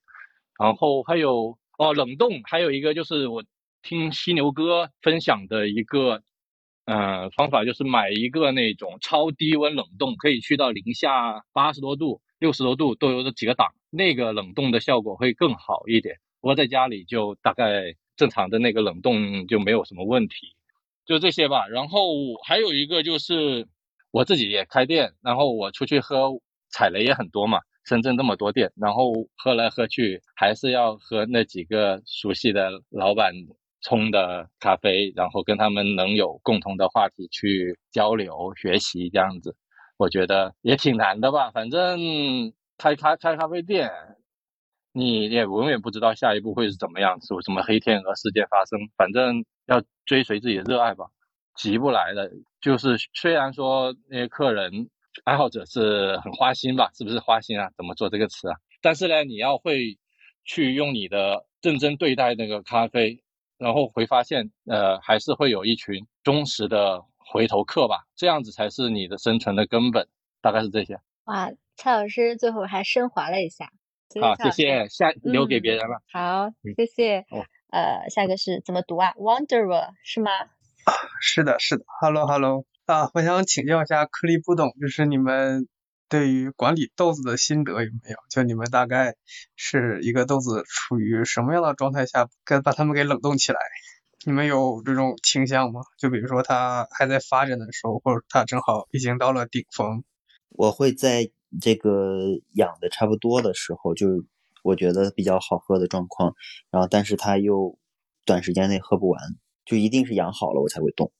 [SPEAKER 12] 然后还有。哦，冷冻还有一个就是我听犀牛哥分享的一个，呃，方法就是买一个那种超低温冷冻，可以去到零下八十多度、六十多度都有几个档，那个冷冻的效果会更好一点。不过在家里就大概正常的那个冷冻就没有什么问题，就这些吧。然后还有一个就是我自己也开店，然后我出去喝踩雷也很多嘛。深圳那么多店，然后喝来喝去还是要喝那几个熟悉的老板冲的咖啡，然后跟他们能有共同的话题去交流学习这样子，我觉得也挺难的吧。反正开开开咖啡店，你也永远不知道下一步会是怎么样，有什么黑天鹅事件发生。反正要追随自己的热爱吧，急不来的。就是虽然说那些客人。爱好者是很花心吧？是不是花心啊？怎么做这个词啊？但是呢，你要会去用你的认真对待那个咖啡，然后会发现，呃，还是会有一群忠实的回头客吧。这样子才是你的生存的根本。大概是这些。
[SPEAKER 1] 哇，蔡老师最后还升华了一下。
[SPEAKER 12] 好，谢谢，下留给别人了。
[SPEAKER 1] 好，谢谢。呃，下一个是怎么读啊？Wanderer 是吗？
[SPEAKER 13] 啊，是的，是的。Hello，Hello。啊，我想请教一下颗粒不懂，就是你们对于管理豆子的心得有没有？就你们大概是一个豆子处于什么样的状态下，该把它们给冷冻起来？你们有这种倾向吗？就比如说它还在发展的时候，或者它正好已经到了顶峰。
[SPEAKER 4] 我会在这个养的差不多的时候，就我觉得比较好喝的状况，然后但是它又短时间内喝不完，就一定是养好了我才会动。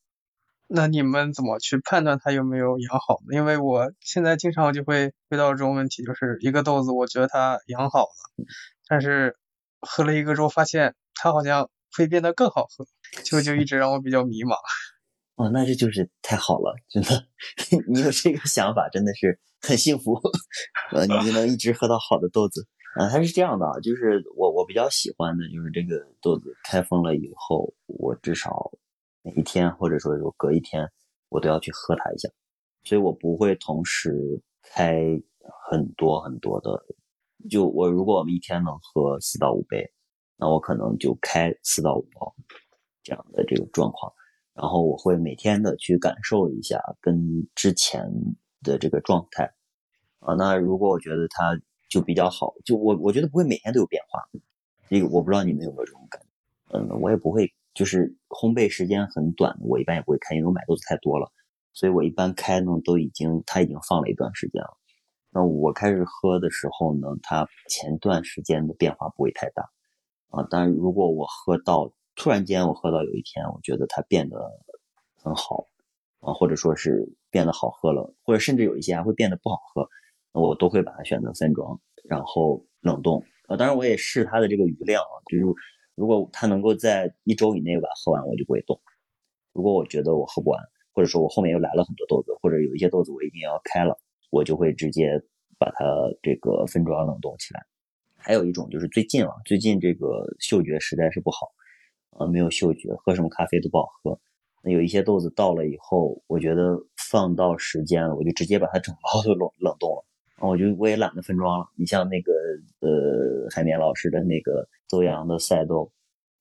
[SPEAKER 13] 那你们怎么去判断它有没有养好呢？因为我现在经常就会遇到这种问题，就是一个豆子，我觉得它养好了，但是喝了一个之后发现它好像会变得更好喝，就就一直让我比较迷茫。*laughs*
[SPEAKER 4] 哦，那这就是太好了，真的，*laughs* 你有这个想法真的是很幸福，*laughs* 呃，你就能一直喝到好的豆子。啊，它是这样的，就是我我比较喜欢的就是这个豆子开封了以后，我至少。每一天，或者说有隔一天，我都要去喝它一下，所以我不会同时开很多很多的。就我如果我们一天能喝四到五杯，那我可能就开四到五包这样的这个状况。然后我会每天的去感受一下跟之前的这个状态啊。那如果我觉得它就比较好，就我我觉得不会每天都有变化。这个我不知道你们有没有这种感觉？嗯，我也不会。就是烘焙时间很短，我一般也不会开，因为我买豆子太多了，所以我一般开呢都已经它已经放了一段时间了。那我开始喝的时候呢，它前段时间的变化不会太大啊。但如果我喝到突然间我喝到有一天，我觉得它变得很好啊，或者说是变得好喝了，或者甚至有一些还会变得不好喝，我都会把它选择分装，然后冷冻啊。当然我也试它的这个余量啊，就是。如果它能够在一周以内把它喝完，我就不会动。如果我觉得我喝不完，或者说我后面又来了很多豆子，或者有一些豆子我一定要开了，我就会直接把它这个分装冷冻起来。还有一种就是最近啊，最近这个嗅觉实在是不好，呃，没有嗅觉，喝什么咖啡都不好喝。那有一些豆子到了以后，我觉得放到时间了，我就直接把它整包都 *laughs* 冷冷冻了。我就我也懒得分装了。你像那个呃海绵老师的那个邹阳的赛豆，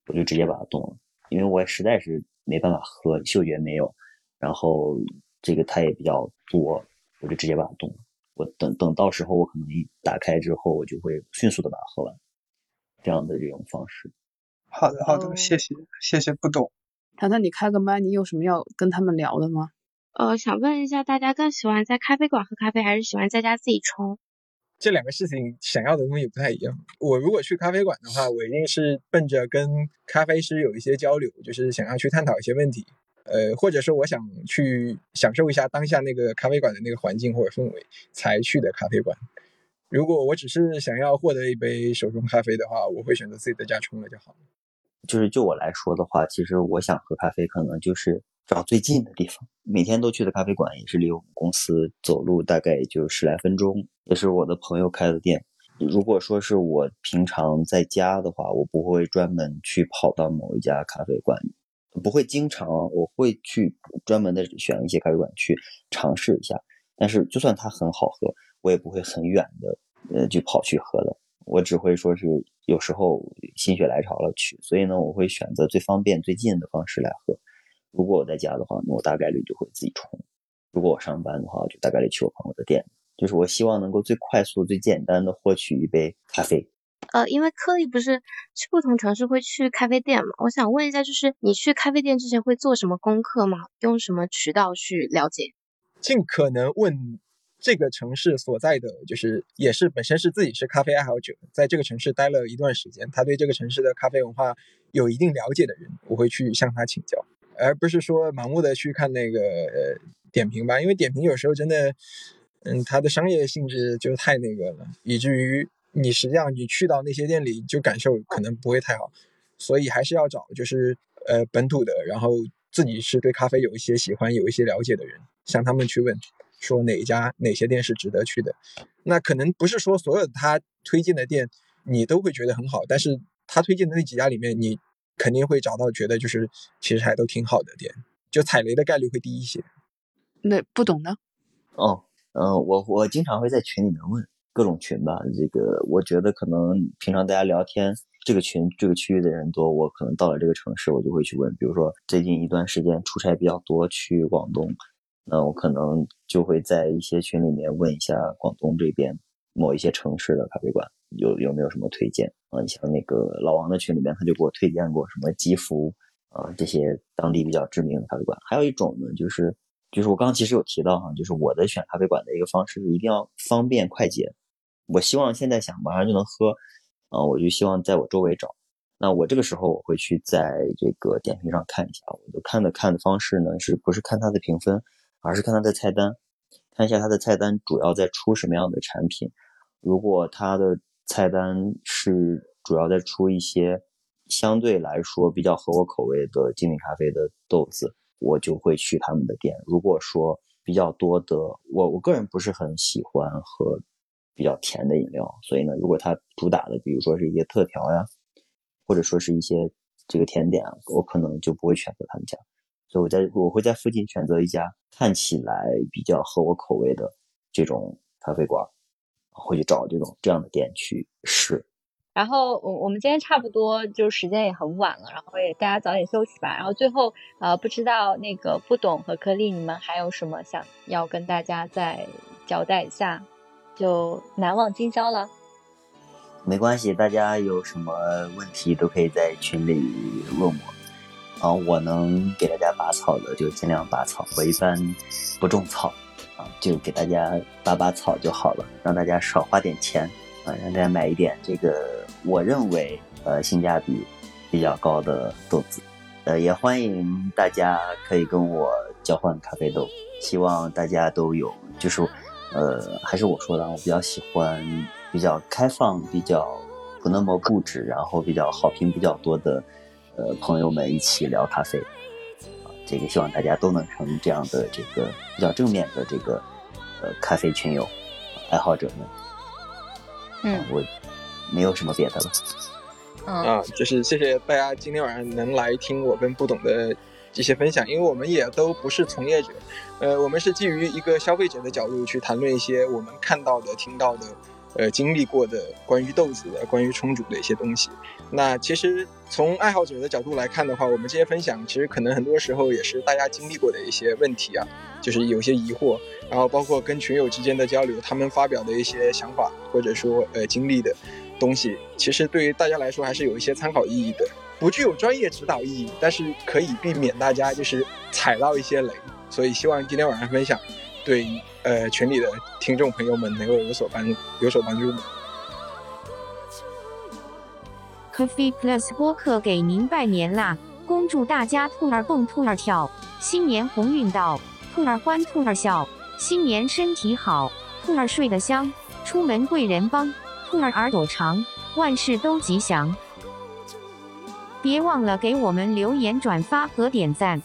[SPEAKER 4] 我就直接把它冻了，因为我实在是没办法喝，嗅觉没有，然后这个它也比较多，我就直接把它冻了。我等等到时候我可能一打开之后，我就会迅速的把它喝完，这样的这种方式。
[SPEAKER 13] 好的好的，谢谢谢谢不懂。
[SPEAKER 3] 谈谈你开个麦，你有什么要跟他们聊的吗？
[SPEAKER 14] 呃，想问一下，大家更喜欢在咖啡馆喝咖啡，还是喜欢在家自己冲？
[SPEAKER 2] 这两个事情想要的东西不太一样。我如果去咖啡馆的话，我一定是奔着跟咖啡师有一些交流，就是想要去探讨一些问题，呃，或者说我想去享受一下当下那个咖啡馆的那个环境或者氛围才去的咖啡馆。如果我只是想要获得一杯手冲咖啡的话，我会选择自己在家冲了就好了。
[SPEAKER 4] 就是就我来说的话，其实我想喝咖啡，可能就是。找最近的地方，每天都去的咖啡馆也是离我们公司走路大概也就十来分钟，也是我的朋友开的店。如果说是我平常在家的话，我不会专门去跑到某一家咖啡馆，不会经常，我会去专门的选一些咖啡馆去尝试一下。但是就算它很好喝，我也不会很远的呃就跑去喝的。我只会说是有时候心血来潮了去，所以呢，我会选择最方便最近的方式来喝。如果我在家的话，那我大概率就会自己冲；如果我上班的话，我就大概率去我朋友的店。就是我希望能够最快速、最简单的获取一杯咖啡。
[SPEAKER 14] 呃，因为颗粒不是去不同城市会去咖啡店嘛，我想问一下，就是你去咖啡店之前会做什么功课吗？用什么渠道去了解？
[SPEAKER 2] 尽可能问这个城市所在的，就是也是本身是自己是咖啡爱好者，在这个城市待了一段时间，他对这个城市的咖啡文化有一定了解的人，我会去向他请教。而不是说盲目的去看那个呃点评吧，因为点评有时候真的，嗯，它的商业性质就太那个了，以至于你实际上你去到那些店里就感受可能不会太好，所以还是要找就是呃本土的，然后自己是对咖啡有一些喜欢、有一些了解的人，向他们去问，说哪一家哪些店是值得去的。那可能不是说所有他推荐的店你都会觉得很好，但是他推荐的那几家里面你。肯定会找到觉得就是其实还都挺好的店，就踩雷的概率会低一些。
[SPEAKER 3] 那不懂呢？
[SPEAKER 4] 哦，嗯，我我经常会在群里面问各种群吧，这个我觉得可能平常大家聊天，这个群这个区域的人多，我可能到了这个城市，我就会去问，比如说最近一段时间出差比较多，去广东，那我可能就会在一些群里面问一下广东这边某一些城市的咖啡馆有有没有什么推荐啊？你像那个老王的群里面，他就给我推荐过什么吉福啊这些当地比较知名的咖啡馆，还有一种呢就是。就是我刚刚其实有提到哈，就是我的选咖啡馆的一个方式是一定要方便快捷。我希望现在想马上就能喝，啊，我就希望在我周围找。那我这个时候我会去在这个点评上看一下，我就看的看的方式呢，是不是看它的评分，而是看它的菜单，看一下它的菜单主要在出什么样的产品。如果它的菜单是主要在出一些相对来说比较合我口味的精品咖啡的豆子。我就会去他们的店。如果说比较多的，我我个人不是很喜欢喝比较甜的饮料，所以呢，如果它主打的，比如说是一些特调呀，或者说是一些这个甜点，我可能就不会选择他们家。所以我在我会在附近选择一家看起来比较合我口味的这种咖啡馆，会去找这种这样的店去试。
[SPEAKER 1] 然后我我们今天差不多就时间也很晚了，然后也大家早点休息吧。然后最后呃不知道那个不懂和颗粒你们还有什么想要跟大家再交代一下，就难忘今宵了。
[SPEAKER 4] 没关系，大家有什么问题都可以在群里问我，然后我能给大家拔草的就尽量拔草，我一般不种草就给大家拔拔草就好了，让大家少花点钱啊，让大家买一点这个。我认为，呃，性价比比较高的豆子，呃，也欢迎大家可以跟我交换咖啡豆。希望大家都有，就是，呃，还是我说的，我比较喜欢比较开放、比较不那么固执，然后比较好评比较多的，呃，朋友们一起聊咖啡。啊，这个希望大家都能成这样的这个比较正面的这个，呃，咖啡群友爱好者们。
[SPEAKER 1] 嗯，
[SPEAKER 4] 我。没有什么别的了，
[SPEAKER 2] 啊，就是谢谢大家今天晚上能来听我跟不懂的一些分享，因为我们也都不是从业者，呃，我们是基于一个消费者的角度去谈论一些我们看到的、听到的、呃，经历过的关于豆子的、关于冲煮的一些东西。那其实从爱好者的角度来看的话，我们这些分享其实可能很多时候也是大家经历过的一些问题啊，就是有些疑惑，然后包括跟群友之间的交流，他们发表的一些想法或者说呃经历的。东西其实对于大家来说还是有一些参考意义的，不具有专业指导意义，但是可以避免大家就是踩到一些雷。所以希望今天晚上分享对呃群里的听众朋友们能够有所帮有所帮助吗。
[SPEAKER 15] Coffee Plus 播客给您拜年啦！恭祝大家兔儿蹦兔儿跳，新年鸿运到，兔儿欢兔儿笑，新年身体好，兔儿睡得香，出门贵人帮。兔儿耳朵长，万事都吉祥。别忘了给我们留言、转发和点赞。